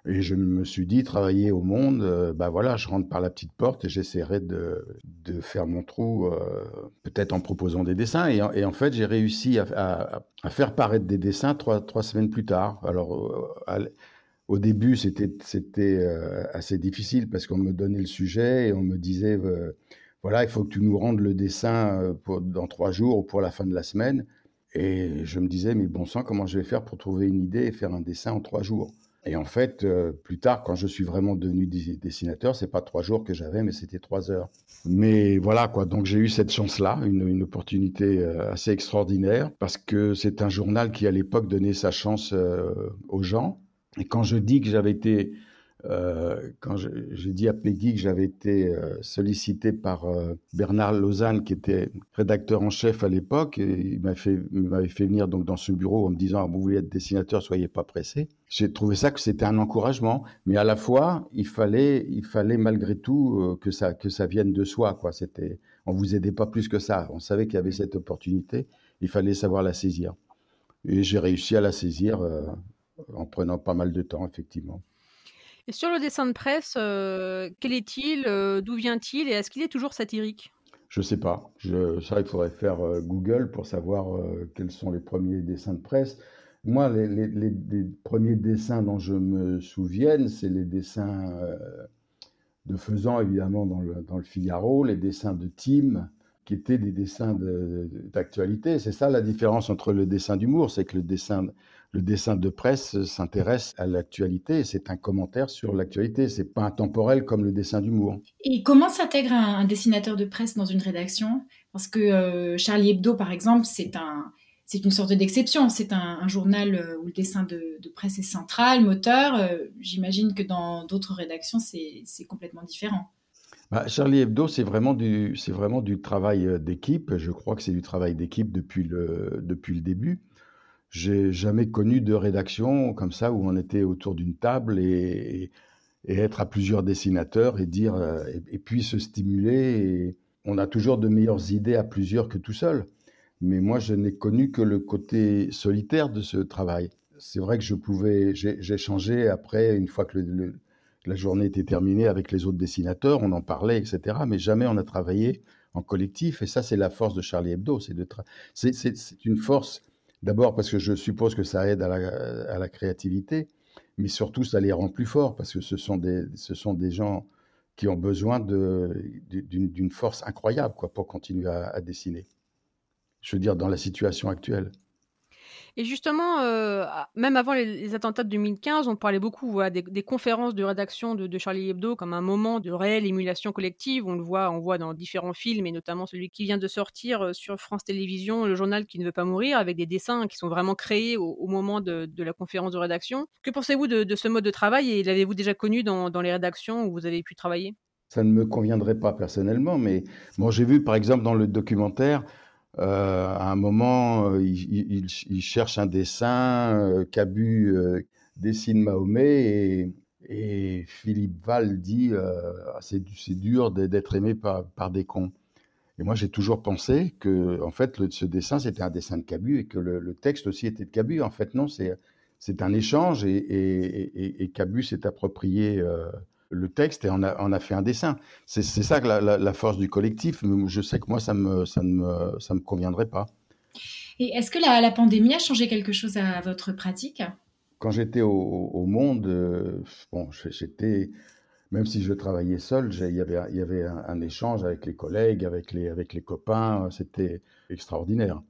Et je me suis dit, travailler au monde, euh, bah voilà, je rentre par la petite porte et j'essaierai de, faire mon trou, euh, peut-être en proposant des dessins. Et en, fait, j'ai réussi à, faire paraître des dessins trois, semaines plus tard. Alors, euh, au début, c'était euh, assez difficile parce qu'on me donnait le sujet et on me disait, voilà, il faut que tu nous rendes le dessin dans trois jours ou pour la fin de la semaine. Et je me disais, mais bon sang, comment je vais faire pour trouver une idée et faire un dessin en trois jours? Et en fait, euh, plus tard, quand je suis vraiment devenu dessinateur, c'est pas trois jours que j'avais, mais c'était trois heures. Mais voilà quoi. Donc j'ai eu cette chance-là, une, opportunité euh, assez extraordinaire, parce que c'est un journal qui à l'époque donnait sa chance euh, aux gens. Et quand je dis que j'avais été euh, quand j'ai dit à Peggy que j'avais été euh, sollicité par euh, Bernard Lausanne, qui était rédacteur en chef à l'époque, il m'avait fait, venir donc dans ce bureau en me disant ah, Vous voulez être dessinateur, soyez pas pressé. J'ai trouvé ça que c'était un encouragement, mais à la fois, il fallait, il fallait malgré tout que, ça, que ça vienne de soi. Quoi. C'était, on vous aidait pas plus que ça. On savait qu'il y avait cette opportunité, il fallait savoir la saisir. Et j'ai réussi à la saisir en prenant pas mal de temps, effectivement. Et sur le dessin de presse, euh, quel est-il euh, D'où vient-il Et est-ce qu'il est toujours satirique? Je ne sais pas. Je, il faudrait faire euh, Google pour savoir quels sont les premiers dessins de presse. Moi, les, premiers dessins dont je me souvienne, c'est les dessins de Faisan, évidemment, dans le, Figaro, les dessins de Tim, qui étaient des dessins d'actualité. C'est ça la différence entre le dessin d'humour, c'est que le dessin le dessin de presse s'intéresse à l'actualité. C'est un commentaire sur l'actualité. C'est pas intemporel comme le dessin d'humour. Et comment s'intègre un, un, dessinateur de presse dans une rédaction? Parce que euh, Charlie Hebdo, par exemple, c'est un, c'est une sorte d'exception. C'est un, un, journal euh, où le dessin de, de presse est central, moteur. Euh, J'imagine que dans d'autres rédactions, c'est complètement différent. Bah, Charlie Hebdo, c'est vraiment du, c'est vraiment du travail euh, d'équipe. Je crois que c'est du travail d'équipe depuis le, depuis le début. J'ai jamais connu de rédaction comme ça où on était autour d'une table et, être à plusieurs dessinateurs et dire euh, et, puis se stimuler. On a toujours de meilleures idées à plusieurs que tout seul. Mais moi, je n'ai connu que le côté solitaire de ce travail. C'est vrai que je pouvais, j'ai changé après, une fois que la journée était terminée avec les autres dessinateurs, on en parlait, etc. Mais jamais on a travaillé en collectif. Et ça, c'est la force de Charlie Hebdo. C'est une force D'abord parce que je suppose que ça aide à la, créativité, mais surtout ça les rend plus forts parce que ce sont des, ce sont des gens qui ont besoin d'une force incroyable quoi, pour continuer à, à dessiner. Je veux dire, dans la situation actuelle. Et justement, euh, même avant les, attentats de 2015, on parlait beaucoup des, des, conférences de rédaction de, Charlie Hebdo comme un moment de réelle émulation collective. On le voit, on voit dans différents films, et notamment celui qui vient de sortir euh, sur France Télévisions, le journal qui ne veut pas mourir, avec des dessins qui sont vraiment créés au, moment de, la conférence de rédaction. Que pensez-vous de, ce mode de travail et l'avez-vous déjà connu dans, dans les rédactions où vous avez pu travailler? Ça ne me conviendrait pas personnellement, mais bon, j'ai vu par exemple dans le documentaire à un moment, euh, il, cherche un dessin, euh, Cabu euh, dessine Mahomet et, Philippe Val dit euh, ah, c'est dur d'être aimé par, des cons. Et moi, j'ai toujours pensé que, en fait, ce dessin, c'était un dessin de Cabu et que le, texte aussi était de Cabu. En fait, non, c'est un échange et, Cabu s'est approprié euh, le texte et on a, on a fait un dessin. C'est ça que la, la, la, force du collectif. Je sais que moi, ça me, ça ne me, ça me conviendrait pas. Et est-ce que la, la, pandémie a changé quelque chose à votre pratique? Quand j'étais au, au, Monde, euh, bon, j'étais, même si je travaillais seul, il y avait, y avait un, un, échange avec les collègues, avec les, avec les copains. C'était extraordinaire.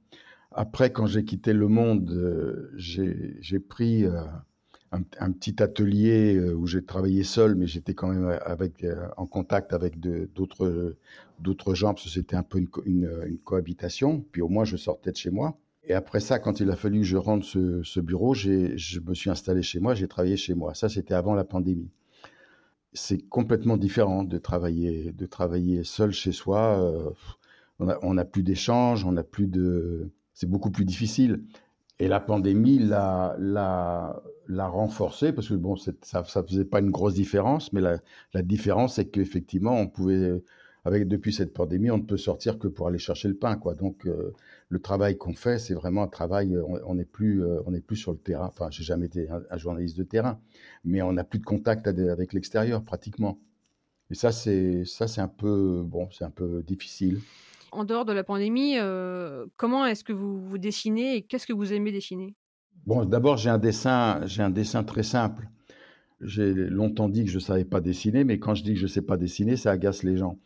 Après, quand j'ai quitté le Monde, euh, j'ai pris. Euh, un, petit atelier euh, où j'ai travaillé seul, mais j'étais quand même avec, euh, en contact avec d'autres gens, parce que c'était un peu une, cohabitation. Puis au moins, je sortais de chez moi. Et après ça, quand il a fallu que je rentre ce, ce bureau, je me suis installé chez moi, j'ai travaillé chez moi. Ça, c'était avant la pandémie. C'est complètement différent de travailler, de travailler seul chez soi. Euh, on n'a plus d'échanges, on n'a plus de... C'est beaucoup plus difficile. Et la pandémie l'a, renforcé parce que bon, ça, ça faisait pas une grosse différence, mais la, différence, c'est qu'effectivement, on pouvait avec depuis cette pandémie, on ne peut sortir que pour aller chercher le pain, quoi. Donc le travail qu'on fait, c'est vraiment un travail. On n'est plus, n'est plus sur le terrain. Enfin, j'ai jamais été un, journaliste de terrain, mais on n'a plus de contact avec l'extérieur pratiquement. Et ça, c'est ça, c'est un peu bon, c'est un peu difficile. En dehors de la pandémie, comment est-ce que vous vous dessinez et qu'est-ce que vous aimez dessiner? Bon, d'abord, j'ai un dessin, j'ai un dessin très simple. J'ai longtemps dit que je ne savais pas dessiner, mais quand je dis que je ne sais pas dessiner, ça agace les gens.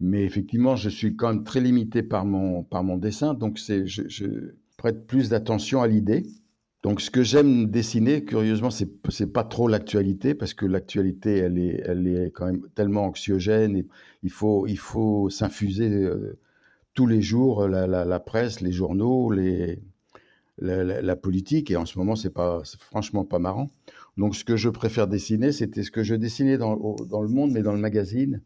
Mais effectivement, je suis quand même très limité par mon, par mon dessin, donc c'est, je, je prête plus d'attention à l'idée. Donc, ce que j'aime dessiner, curieusement, c'est n'est pas trop l'actualité, parce que l'actualité, elle est, elle est quand même tellement anxiogène, et il faut, il faut s'infuser euh, tous les jours la, la, presse, les journaux, la, politique, et en ce moment, c'est pas, franchement pas marrant. Donc, ce que je préfère dessiner, c'était ce que je dessinais dans, le monde, mais dans le magazine.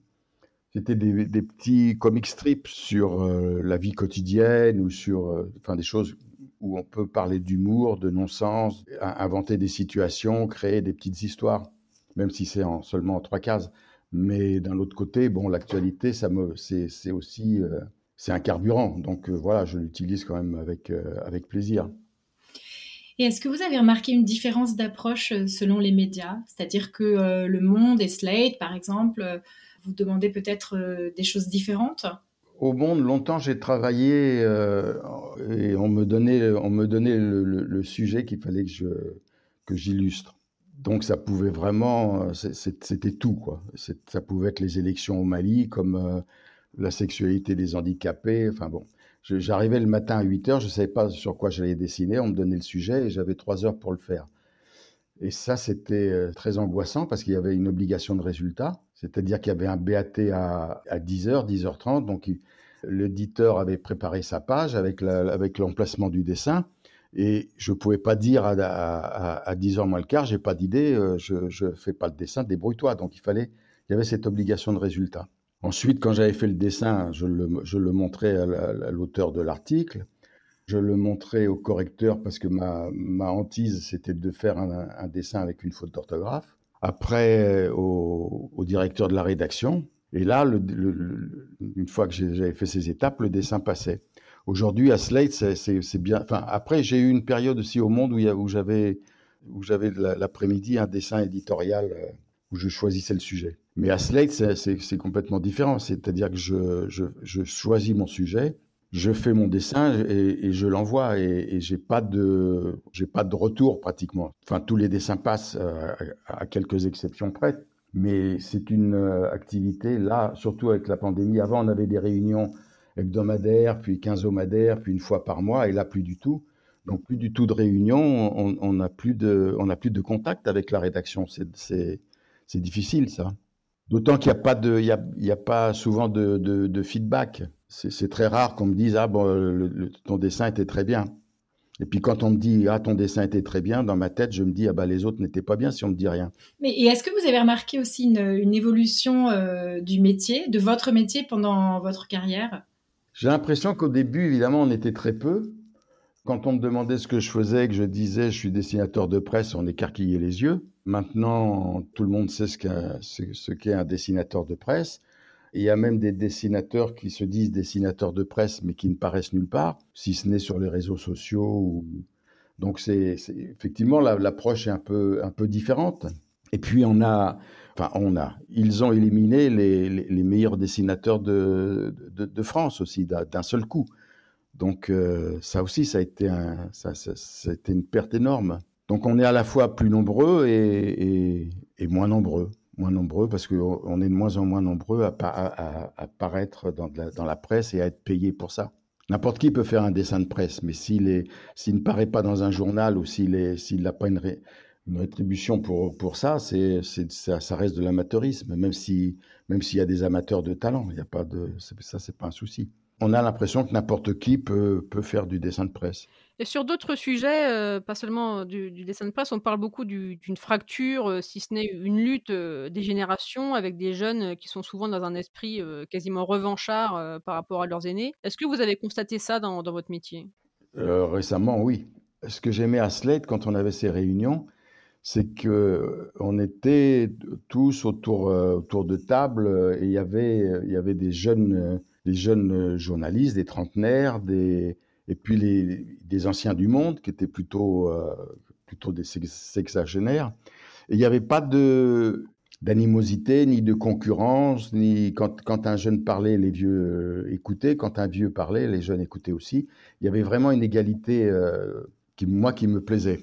C'était des, petits comic strips sur euh, la vie quotidienne ou sur, euh, enfin, des choses où on peut parler d'humour, de non-sens, inventer des situations, créer des petites histoires, même si c'est en, seulement en trois cases. Mais d'un autre côté, bon, l'actualité, ça me, c'est, aussi, euh, c'est un carburant. Donc voilà, je l'utilise quand même avec, avec plaisir. Et est-ce que vous avez remarqué une différence d'approche euh, selon les médias? C'est-à-dire que euh, Le Monde et Slate, par exemple, euh, vous demandez peut-être des choses différentes? Au Monde, longtemps, j'ai travaillé et on me donnait, on me donnait le, sujet qu'il fallait que, je, que j'illustre. Donc ça pouvait vraiment, c'était tout quoi. Ça pouvait être les élections au Mali, comme la sexualité des handicapés. Enfin bon, J'arrivais le matin à 8 heures, je ne savais pas sur quoi j'allais dessiner, on me donnait le sujet et j'avais 3 heures pour le faire. Et ça, c'était euh, très angoissant parce qu'il y avait une obligation de résultat, c'est-à-dire qu'il y avait un BAT à, 10h, 10h30, donc l'éditeur avait préparé sa page avec l'emplacement du dessin, et je ne pouvais pas dire à, à, 10h moins le quart, j'ai pas d'idée, euh, je ne fais pas le dessin, débrouille-toi. Donc il fallait, il y avait cette obligation de résultat. Ensuite, quand j'avais fait le dessin, je le, montrais à l'auteur de l'article. Je le montrais au correcteur parce que ma, hantise, c'était de faire un, dessin avec une faute d'orthographe. Après, au, directeur de la rédaction. Et là, une fois que j'avais fait ces étapes, le dessin passait. Aujourd'hui, à Slate, c'est bien. Après, j'ai eu une période aussi au Monde où, j'avais l'après-midi un dessin éditorial euh, où je choisissais le sujet. Mais à Slate, c'est complètement différent. C'est-à-dire que je, choisis mon sujet, je fais mon dessin et, je l'envoie et, et j'ai pas de pas de retour pratiquement. Enfin, tous les dessins passent euh, à, quelques exceptions près. Mais c'est une euh, activité là, surtout avec la pandémie. Avant, on avait des réunions hebdomadaires, puis quinzomadaires, puis une fois par mois, et là plus du tout. Donc plus du tout de réunions. On n'a plus plus de contact avec la rédaction. C'est difficile ça. D'autant qu'il n'y a pas de, il y a, pas souvent de, de, feedback. C'est très rare qu'on me dise ah bon ton dessin était très bien. Et puis quand on me dit ah ton dessin était très bien, dans ma tête je me dis ah bah les autres n'étaient pas bien si on me dit rien. Mais est-ce que vous avez remarqué aussi une, évolution euh, du métier, de votre métier pendant votre carrière? J'ai l'impression qu'au début évidemment on était très peu. Quand on me demandait ce que je faisais, que je disais je suis dessinateur de presse, on écarquillait les yeux. Maintenant, tout le monde sait ce qu'est un dessinateur de presse. Il y a même des dessinateurs qui se disent dessinateurs de presse, mais qui ne paraissent nulle part, si ce n'est sur les réseaux sociaux. Donc, c'est effectivement l'approche est un peu, différente. Et puis, on a, enfin, on a, ils ont éliminé les, meilleurs dessinateurs de, de, France aussi d'un seul coup. Donc, euh, ça aussi, ça a été une perte énorme. Donc on est à la fois plus nombreux et, moins nombreux. Moins nombreux parce qu'on est de moins en moins nombreux à, apparaître dans, la, presse et à être payé pour ça. N'importe qui peut faire un dessin de presse, mais s'il ne paraît pas dans un journal ou s'il n'a pas une, rétribution pour, ça, ça, reste de l'amateurisme, même s'il y a des amateurs de talent. Il y a ça, c'est pas un souci. On a l'impression que n'importe qui peut, peut faire du dessin de presse. Et sur d'autres sujets, euh, pas seulement du, dessin de presse, on parle beaucoup d'une fracture, euh, si ce n'est une lutte euh, des générations avec des jeunes qui sont souvent dans un esprit quasiment revanchard par rapport à leurs aînés. Est-ce que vous avez constaté ça dans, dans votre métier? Récemment, oui. Ce que j'aimais à Slate quand on avait ces réunions, c'est que on était tous autour, autour de table et il y avait, il y avait des jeunes, des jeunes journalistes, des trentenaires, et puis les, anciens du monde qui étaient plutôt, plutôt des sexagénaires. Il n'y avait pas d'animosité, ni de concurrence, ni quand, quand, un jeune parlait, les vieux écoutaient, quand un vieux parlait, les jeunes écoutaient aussi. Il y avait vraiment une égalité euh, qui, moi, qui me plaisait.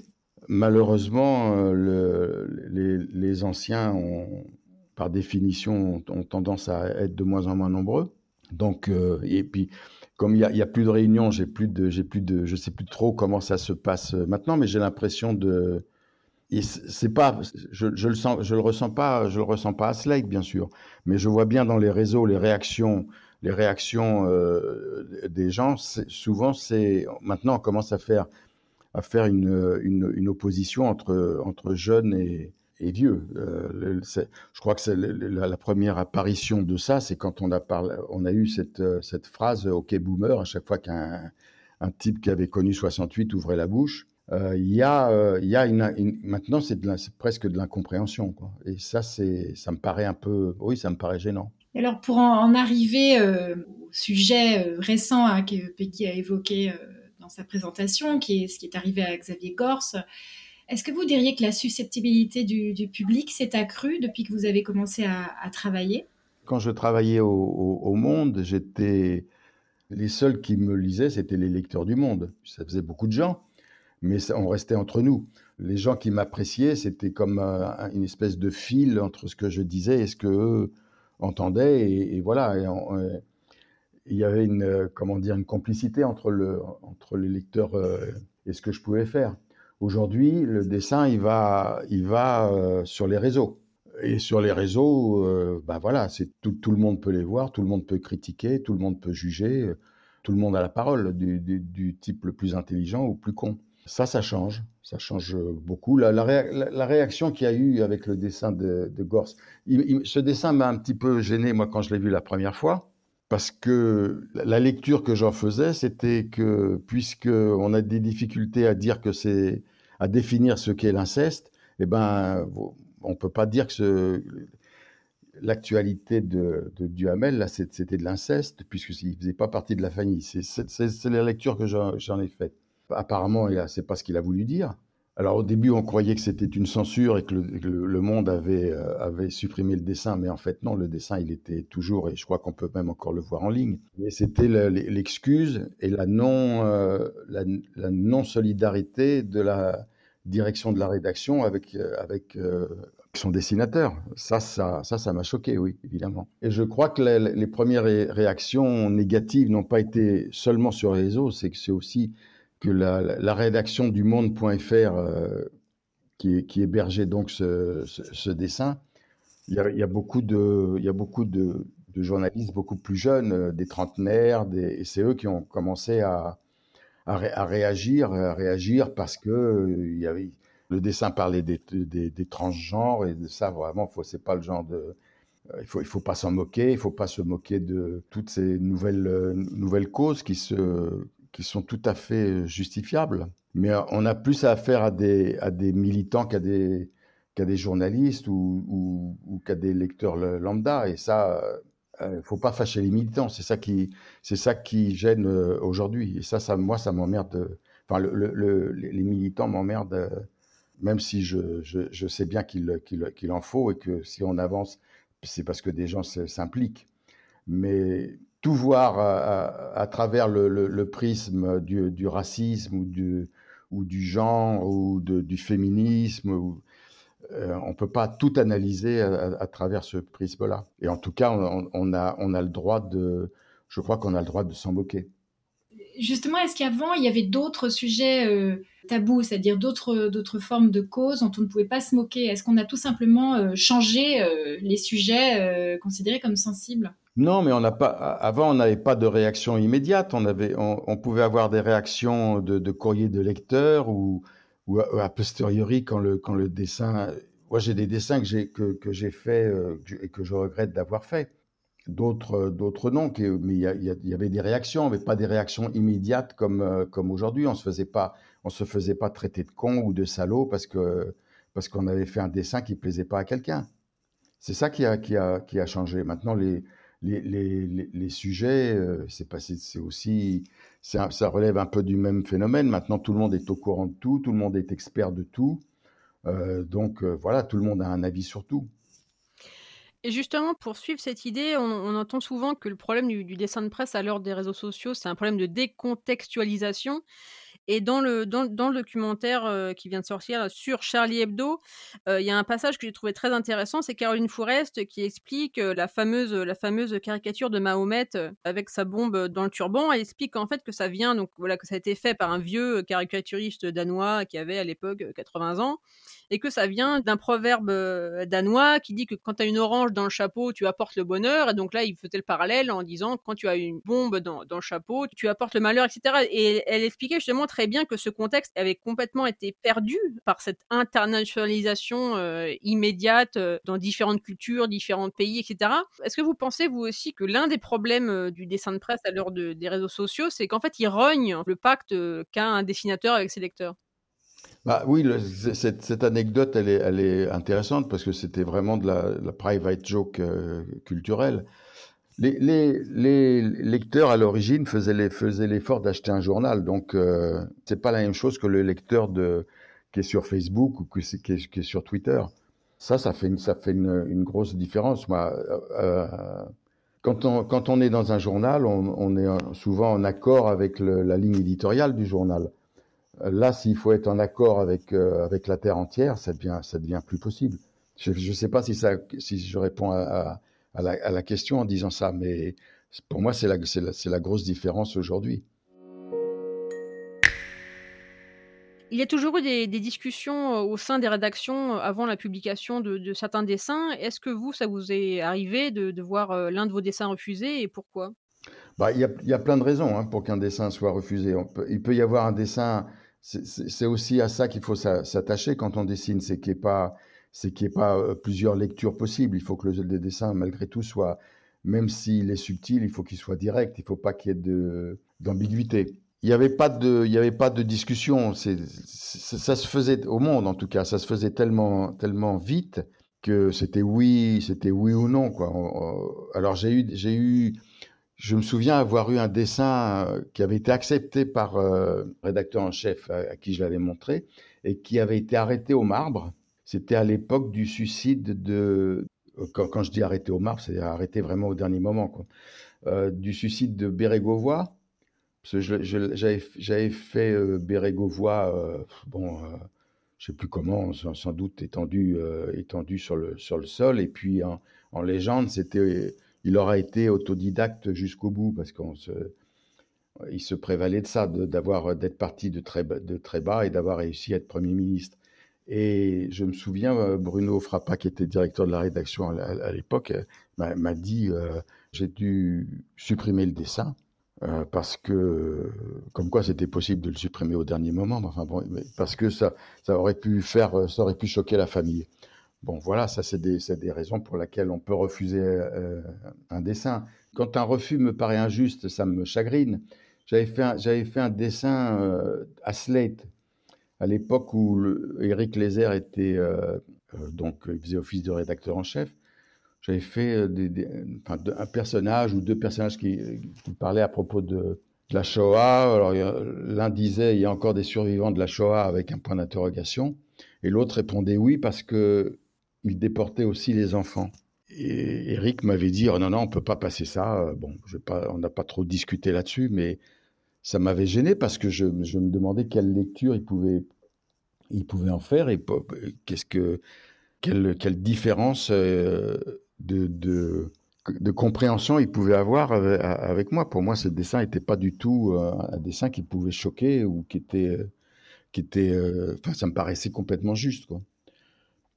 Malheureusement, euh, le, les, les, anciens, par définition, ont, tendance à être de moins en moins nombreux. Donc, euh, et puis, comme il n'y a, plus de réunions, j'ai plus de, j'ai plus de, je sais plus trop comment ça se passe maintenant, mais j'ai l'impression de, c'est pas, je, je, le sens, je le ressens pas, je le ressens pas à Slake bien sûr, mais je vois bien dans les réseaux les réactions, les réactions euh, des gens. Souvent, c'est maintenant on commence à faire à faire une, une, une opposition entre entre jeunes et, et vieux. Euh, je crois que c'est la, première apparition de ça, c'est quand on a parlé, on a eu cette cette phrase "OK boomer" à chaque fois qu'un un type qui avait connu 68 ouvrait la bouche. Euh, il y euh, y a maintenant c'est presque de l'incompréhension et ça ça me paraît un peu oui ça me paraît gênant. Alors pour en, arriver euh, au sujet récent hein, que Peggy a évoqué dans sa présentation, qui est ce qui est arrivé à Xavier Gorse, est-ce que vous diriez que la susceptibilité du, public s'est accrue depuis que vous avez commencé à, travailler? Quand je travaillais au, Monde, j'étais les seuls qui me lisaient, c'était les lecteurs du Monde. Ça faisait beaucoup de gens mais on restait entre nous. Les gens qui m'appréciaient, c'était comme euh, une espèce de fil entre ce que je disais et ce que entendaient, et, voilà. il y avait une, euh, comment dire, une complicité entre, le, entre les lecteurs euh, et ce que je pouvais faire. Aujourd'hui, le dessin, il va, il va sur les réseaux. Et sur les réseaux, ben voilà, c'est tout, tout, le monde peut les voir, tout le monde peut critiquer, tout le monde peut juger, tout le monde a la parole, du, type le plus intelligent ou plus con. Ça, ça change. Ça change beaucoup. La, réaction qu'il y a eu avec le dessin de, de Gorse, ce dessin m'a un petit peu gêné, moi, quand je l'ai vu la première fois, parce que la lecture que j'en faisais, c'était que, puisqu'on a des difficultés à dire que c'est, à définir ce qu'est l'inceste, eh ben, on peut pas dire que ce, l'actualité de, de, Duhamel, là, c'était de l'inceste, puisqu'il faisait pas partie de la famille. C'est la lecture que j'en ai faite apparemment, c'est pas ce qu'il a voulu dire. Alors au début, on croyait que c'était une censure et que le, monde avait, euh, avait supprimé le dessin, mais en fait non, le dessin il était toujours, et je crois qu'on peut même encore le voir en ligne. Mais c'était l'excuse et la non, euh, solidarité de la direction de la rédaction avec euh, avec son dessinateur. Ça, ça, ça, ça m'a choqué, oui, évidemment. Et je crois que les, premières réactions négatives n'ont pas été seulement sur les réseaux, c'est que c'est aussi que la, la rédaction du monde.fr euh, qui, qui, hébergeait donc ce, dessin, il y, a, beaucoup de, il y a beaucoup de, journalistes beaucoup plus jeunes, euh, des trentenaires, des, et c'est eux qui ont commencé à, à, réagir, à réagir parce que euh, le dessin parlait des, des, transgenres et de ça vraiment, c'est pas le genre de, il faut, il faut pas s'en moquer, il faut pas se moquer de toutes ces nouvelles, nouvelles causes qui se, qui sont tout à fait euh, justifiables. Mais euh, on a plus à faire à des, à des militants qu'à des, qu'à des journalistes ou, ou, ou qu'à des lecteurs lambda. Et ça, il euh, faut pas fâcher les militants. C'est ça qui, c'est ça qui gêne aujourd'hui. Et ça, moi, ça m'emmerde. Enfin, le, le, les militants m'emmerdent, même si je, je, je sais bien qu'il, qu'il, qu'il en faut et que si on avance, c'est parce que des gens s'impliquent. Mais tout voir à, travers le, prisme du, racisme ou du, ou du genre ou du féminisme. Ou, euh, on peut pas tout analyser à, à travers ce prisme-là. Et en tout cas, on, on, a, on a le droit de, je crois qu'on a le droit de s'en moquer. Justement, est-ce qu'avant, il y avait d'autres sujets euh, tabous, c'est-à-dire d'autres, d'autres formes de causes dont on ne pouvait pas se moquer? Est-ce qu'on a tout simplement euh, changé les sujets considérés comme sensibles? Non, mais on n'a pas. Avant, on n'avait pas de réaction immédiate. On avait, on, on pouvait avoir des réactions de, de courrier de lecteur ou, ou a, posteriori quand le quand le dessin. Moi, j'ai des dessins que j'ai que, que j'ai fait euh, et que je regrette d'avoir fait. D'autres d'autres non. Mais il y, avait des réactions, mais pas des réactions immédiates comme euh, comme aujourd'hui. On se se faisait pas traiter de con ou de salaud parce que parce qu'on avait fait un dessin qui plaisait pas à quelqu'un. C'est ça qui a, qui, a, qui a changé. Maintenant, les, les, les, les sujets, euh, c'est passé, c'est aussi, ça relève un peu du même phénomène. Maintenant, tout le monde est au courant de tout, tout le monde est expert de tout. Euh, donc euh, voilà, tout le monde a un avis sur tout. Et justement, pour suivre cette idée, on, entend souvent que le problème du, du dessin de presse à l'heure des réseaux sociaux, c'est un problème de décontextualisation. Et dans le, dans, le documentaire euh, qui vient de sortir sur Charlie Hebdo, euh, il y a un passage que j'ai trouvé très intéressant, c'est Caroline Fourest qui explique euh, la, fameuse, la fameuse caricature de Mahomet avec sa bombe dans le turban. Elle explique en fait que ça vient, donc voilà, que ça a été fait par un vieux caricaturiste danois qui avait à l'époque 80 ans et que ça vient d'un proverbe danois qui dit que quand tu as une orange dans le chapeau, tu apportes le bonheur. Et donc là, il faisait le parallèle en disant quand tu as une bombe dans, dans le chapeau, tu apportes le malheur, etc. Et elle expliquait justement très bien que ce contexte avait complètement été perdu par cette internationalisation euh, immédiate euh, dans différentes cultures, différents pays, etc. Est-ce que vous pensez, vous aussi, que l'un des problèmes euh, du dessin de presse à l'heure de, des réseaux sociaux, c'est qu'en fait, il rogne le pacte qu'a un dessinateur avec ses lecteurs? Bah oui, cette, cette, anecdote, elle est, elle est, intéressante parce que c'était vraiment de la, la, private joke culturelle. Les, les, les, lecteurs à l'origine faisaient l'effort d'acheter un journal, donc euh, c'est pas la même chose que le lecteur de, qui est sur Facebook ou qui est, qui est, sur Twitter. Ça, ça fait une, ça fait une, une grosse différence. Moi, euh, euh quand, on, quand on est dans un journal, on, est souvent en accord avec la ligne éditoriale du journal. Là, s'il faut être en accord avec, euh, avec la terre entière, ça devient, ça devient plus possible. Je ne sais pas si, ça, si je réponds à, à à la, question en disant ça, mais pour moi, c'est la, la, la, grosse différence aujourd'hui. Il y a toujours eu des, discussions euh, au sein des rédactions euh, avant la publication de, certains dessins. Est-ce que vous, ça vous est arrivé de, voir euh, l'un de vos dessins refusé et pourquoi? Bah, il, y a, il y a plein de raisons hein, pour qu'un dessin soit refusé. il peut y avoir un dessin, c'est aussi à ça qu'il faut s'attacher quand on dessine, c'est qu'il n'y ait pas euh, plusieurs lectures possibles. Il faut que le, dessin, malgré tout, soit, même s'il est subtil, il faut qu'il soit direct. Il ne faut pas qu'il y ait d'ambiguïté. Il n'y avait pas de, discussion. Ça se faisait au monde, en tout cas, ça se faisait tellement, vite que c'était oui, c'était oui ou non. Alors j'ai eu, j'ai eu, je me souviens avoir eu un dessin euh, qui avait été accepté par euh, le rédacteur en chef à, qui je l'avais montré et qui avait été arrêté au marbre c'était à l'époque du suicide de. Quand, je dis arrêter au marbre, c'est arrêter vraiment au dernier moment. Euh, du suicide de Bérégovois. J'avais fait euh, Bérégovois, bon, je sais plus comment, sans, doute étendu, étendu sur, le, sur le sol. Et puis en légende, c'était, il aura été autodidacte jusqu'au bout parce qu'on se, il se prévalait de ça, d'avoir d'être parti de très, de très bas et d'avoir réussi à être Premier ministre. Et je me souviens, euh, Bruno Frappa, qui était directeur de la rédaction à, l'époque, euh, m'a dit euh, j'ai dû supprimer le dessin parce que, comme quoi c'était possible de le supprimer au dernier moment, enfin bon, parce que ça, ça aurait pu faire, ça aurait pu choquer la famille. Bon, voilà, ça c'est des, des, raisons pour lesquelles on peut refuser un dessin. Quand un refus me paraît injuste, ça me chagrine. J'avais fait, fait un dessin à Slate à l'époque où le, Eric Lézer était euh, euh, donc il faisait office de rédacteur en chef, j'avais fait euh, des, enfin, un personnage ou deux personnages qui, qui parlaient à propos de, la Shoah. Alors l'un disait il y a encore des survivants de la Shoah avec un point d'interrogation, et l'autre répondait oui parce que il déportait aussi les enfants. Et Eric m'avait dit oh non non on peut pas passer ça. Bon, je pas, on n'a pas trop discuté là-dessus, mais ça m'avait gêné parce que je, me demandais quelle lecture il pouvait il pouvait en faire et qu'est-ce que quelle, différence euh, de, de, compréhension il pouvait avoir avec moi. Pour moi, ce dessin n'était pas du tout euh, un dessin qui pouvait choquer ou qui était, euh, qui était, enfin, ça me paraissait complètement juste. Quoi.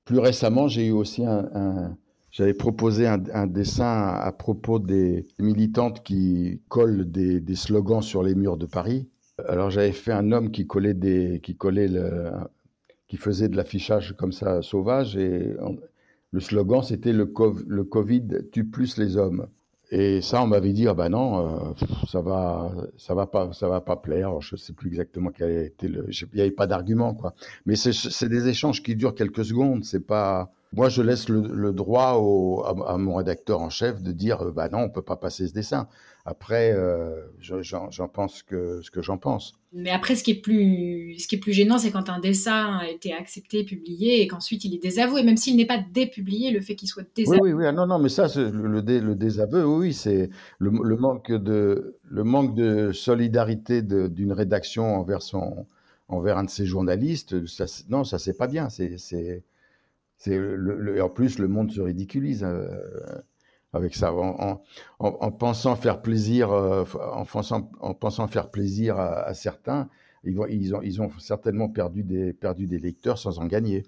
Plus récemment, j'ai eu aussi un, j'avais proposé un, dessin à propos des militantes qui collent des, slogans sur les murs de Paris. Alors j'avais fait un homme qui collait des, qui collait le, qui faisait de l'affichage comme ça sauvage et le slogan c'était le, Covid tue plus les hommes. Et ça, on m'avait dit, ah ben non, euh, ça va, ça va pas, ça va pas plaire. je sais plus exactement quel été le, il n'y avait pas d'argument, quoi. Mais c'est des échanges qui durent quelques secondes. C'est pas, moi, je laisse le, droit au, à, mon rédacteur en chef de dire, euh, bah non, on peut pas passer ce dessin. Après, euh, j'en pense que, ce que j'en pense. Mais après, ce qui est plus, ce qui est plus gênant, c'est quand un dessin a été accepté, publié, et qu'ensuite il est désavoué, même s'il n'est pas dépublié, le fait qu'il soit désavoué. Oui, oui. Ah, non, non, mais ça, le, le, désaveu, oui, c'est le, manque de, le manque de solidarité d'une rédaction envers son, envers un de ses journalistes. Non, ça c'est pas bien. C'est, c'est, le, en plus, le monde se ridiculise. Euh, avec ça, en, pensant faire plaisir, euh, en, pensant, en pensant faire plaisir à, certains, ils, ont, certainement perdu des, perdu des lecteurs sans en gagner.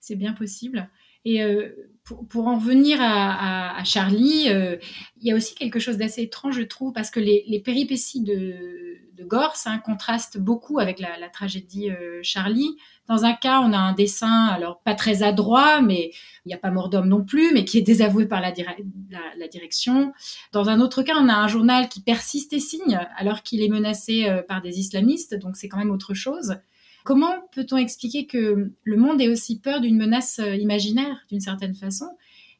C'est bien possible. Et euh, pour, en venir à, Charlie, euh, il y a aussi quelque chose d'assez étrange, je trouve, parce que les, péripéties de, de Gorse hein, contrastent beaucoup avec la, tragédie Charlie. Dans un cas, on a un dessin, alors pas très adroit, mais il n'y a pas mort d'homme non plus, mais qui est désavoué par la, direction. Dans un autre cas, on a un journal qui persiste et signe, alors qu'il est menacé euh, par des islamistes, donc c'est quand même autre chose. Comment peut-on expliquer que le monde ait aussi peur d'une menace euh, imaginaire, d'une certaine façon?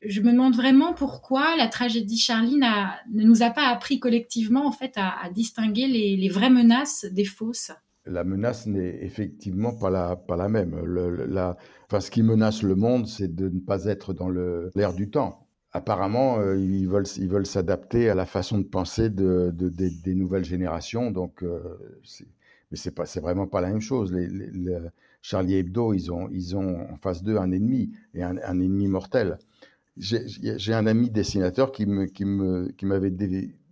Je me demande vraiment pourquoi la tragédie Charlie ne nous a pas appris collectivement en fait à, distinguer les vraies menaces des fausses la menace n'est effectivement pas la, même. la, enfin, ce qui menace le monde, c'est de ne pas être dans l'air du temps. Apparemment, euh, ils veulent s'adapter à la façon de penser de, des nouvelles générations. Donc, euh, mais c'est pas c'est vraiment pas la même chose. Les, Charlie Hebdo, ils ont ils ont en face d'eux un ennemi et un, ennemi mortel. J'ai un ami dessinateur qui me qui me qui m'avait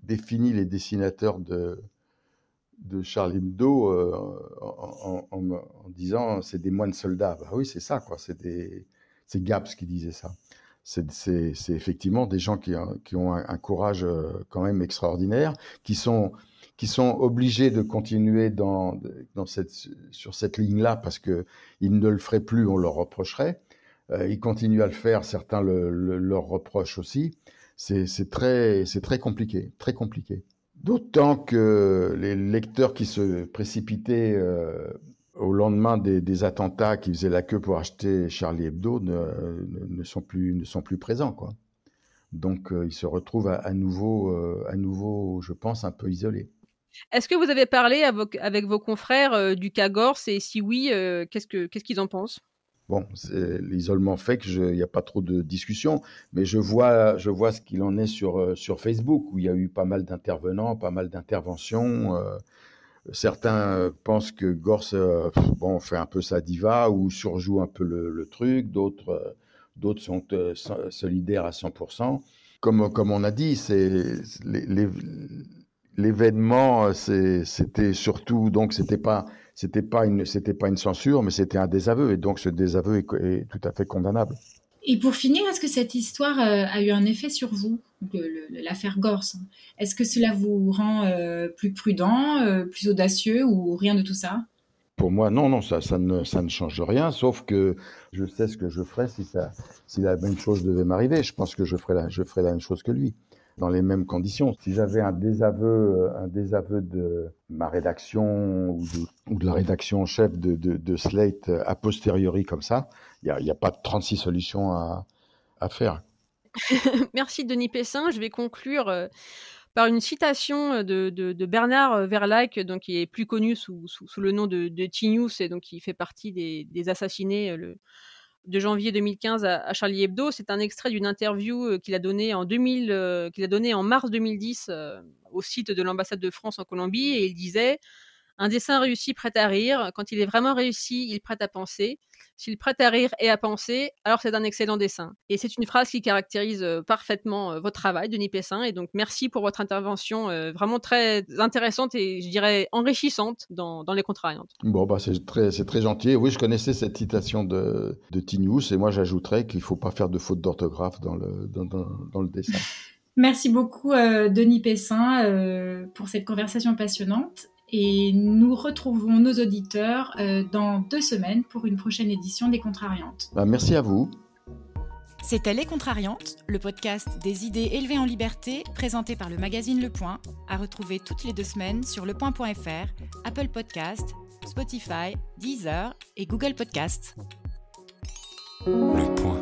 défini les dessinateurs de de Charlie Hebdo euh, en, en, disant c'est des moines soldats. Bah oui, c'est ça, quoi. C'est des, c'est Gaps qui disait ça. C'est effectivement des gens qui, qui ont un, courage euh, quand même extraordinaire, qui sont, qui sont obligés de continuer sur cette ligne-là parce que ils ne le feraient plus, on leur reprocherait. Euh, ils continuent à le faire, certains le, leur reprochent aussi. C'est très, compliqué, très compliqué. D'autant que les lecteurs qui se précipitaient euh, au lendemain des, attentats, qui faisaient la queue pour acheter Charlie Hebdo, ne, sont, plus, présents. Donc euh, ils se retrouvent à, nouveau, à nouveau, je pense, un peu isolés. Est-ce que vous avez parlé avec vos confrères du cas Gorse et si oui, qu'est-ce qu'ils en pensent? Bon, l'isolement fait qu'il n'y a pas trop de discussion, mais je vois, ce qu'il en est sur, euh, sur Facebook, où il y a eu pas mal d'intervenants, pas mal d'interventions. Euh, certains pensent que Gors euh, bon, fait un peu sa diva ou surjoue un peu le, truc, d'autres sont solidaires à 100%. Comme, on a dit, c'est l'événement, c'était surtout, donc c'était pas c'était pas une c'était pas une censure, mais c'était un désaveu, et donc ce désaveu est, tout à fait condamnable. Et pour finir, est-ce que cette histoire euh, a eu un effet sur vous, l'affaire Gorse Est-ce que cela vous rend euh, plus prudent, euh, plus audacieux ou rien de tout ça? Pour moi, non, non, ça, ça, ne, ça ne change rien, sauf que je sais ce que je ferais si, ça, si la même chose devait m'arriver. Je pense que je ferais, la, je ferais la même chose que lui dans les mêmes conditions. Si j'avais un désaveu, un désaveu de ma rédaction ou de, la rédaction en chef de, Slate a posteriori comme ça, il n'y a, a, pas 36 solutions à, faire. *laughs* Merci Denis Pessin. Je vais conclure euh, par une citation de, Bernard Verlac, donc qui est plus connu sous, le nom de, de T-News et donc qui fait partie des, assassinés. De janvier 2015 à, Charlie Hebdo. C'est un extrait d'une interview euh, qu'il a donnée en 2000, euh, qu'il a donné en mars 2010 euh, au site de l'ambassade de France en Colombie et il disait un dessin réussi prête à rire. Quand il est vraiment réussi, il prête à penser. S'il prête à rire et à penser, alors c'est un excellent dessin. Et c'est une phrase qui caractérise euh, parfaitement euh, votre travail, Denis Pessin. Et donc, merci pour votre intervention euh, vraiment très intéressante et je dirais enrichissante dans, les contrariantes. Bon, bah, c'est très, très gentil. Oui, je connaissais cette citation de, de Tinius et moi, j'ajouterais qu'il ne faut pas faire de faute d'orthographe dans le, dans, le dessin. Merci beaucoup, Denis Pessin, pour cette conversation passionnante et nous retrouvons nos auditeurs euh, dans deux semaines pour une prochaine édition des Contrariantes. Bah, merci à vous. C'était Les Contrariantes, le podcast des idées élevées en liberté, présenté par le magazine Le Point, à retrouver toutes les deux semaines sur lepoint.fr, Apple Podcast, Spotify, Deezer et Google Podcast. Le Point.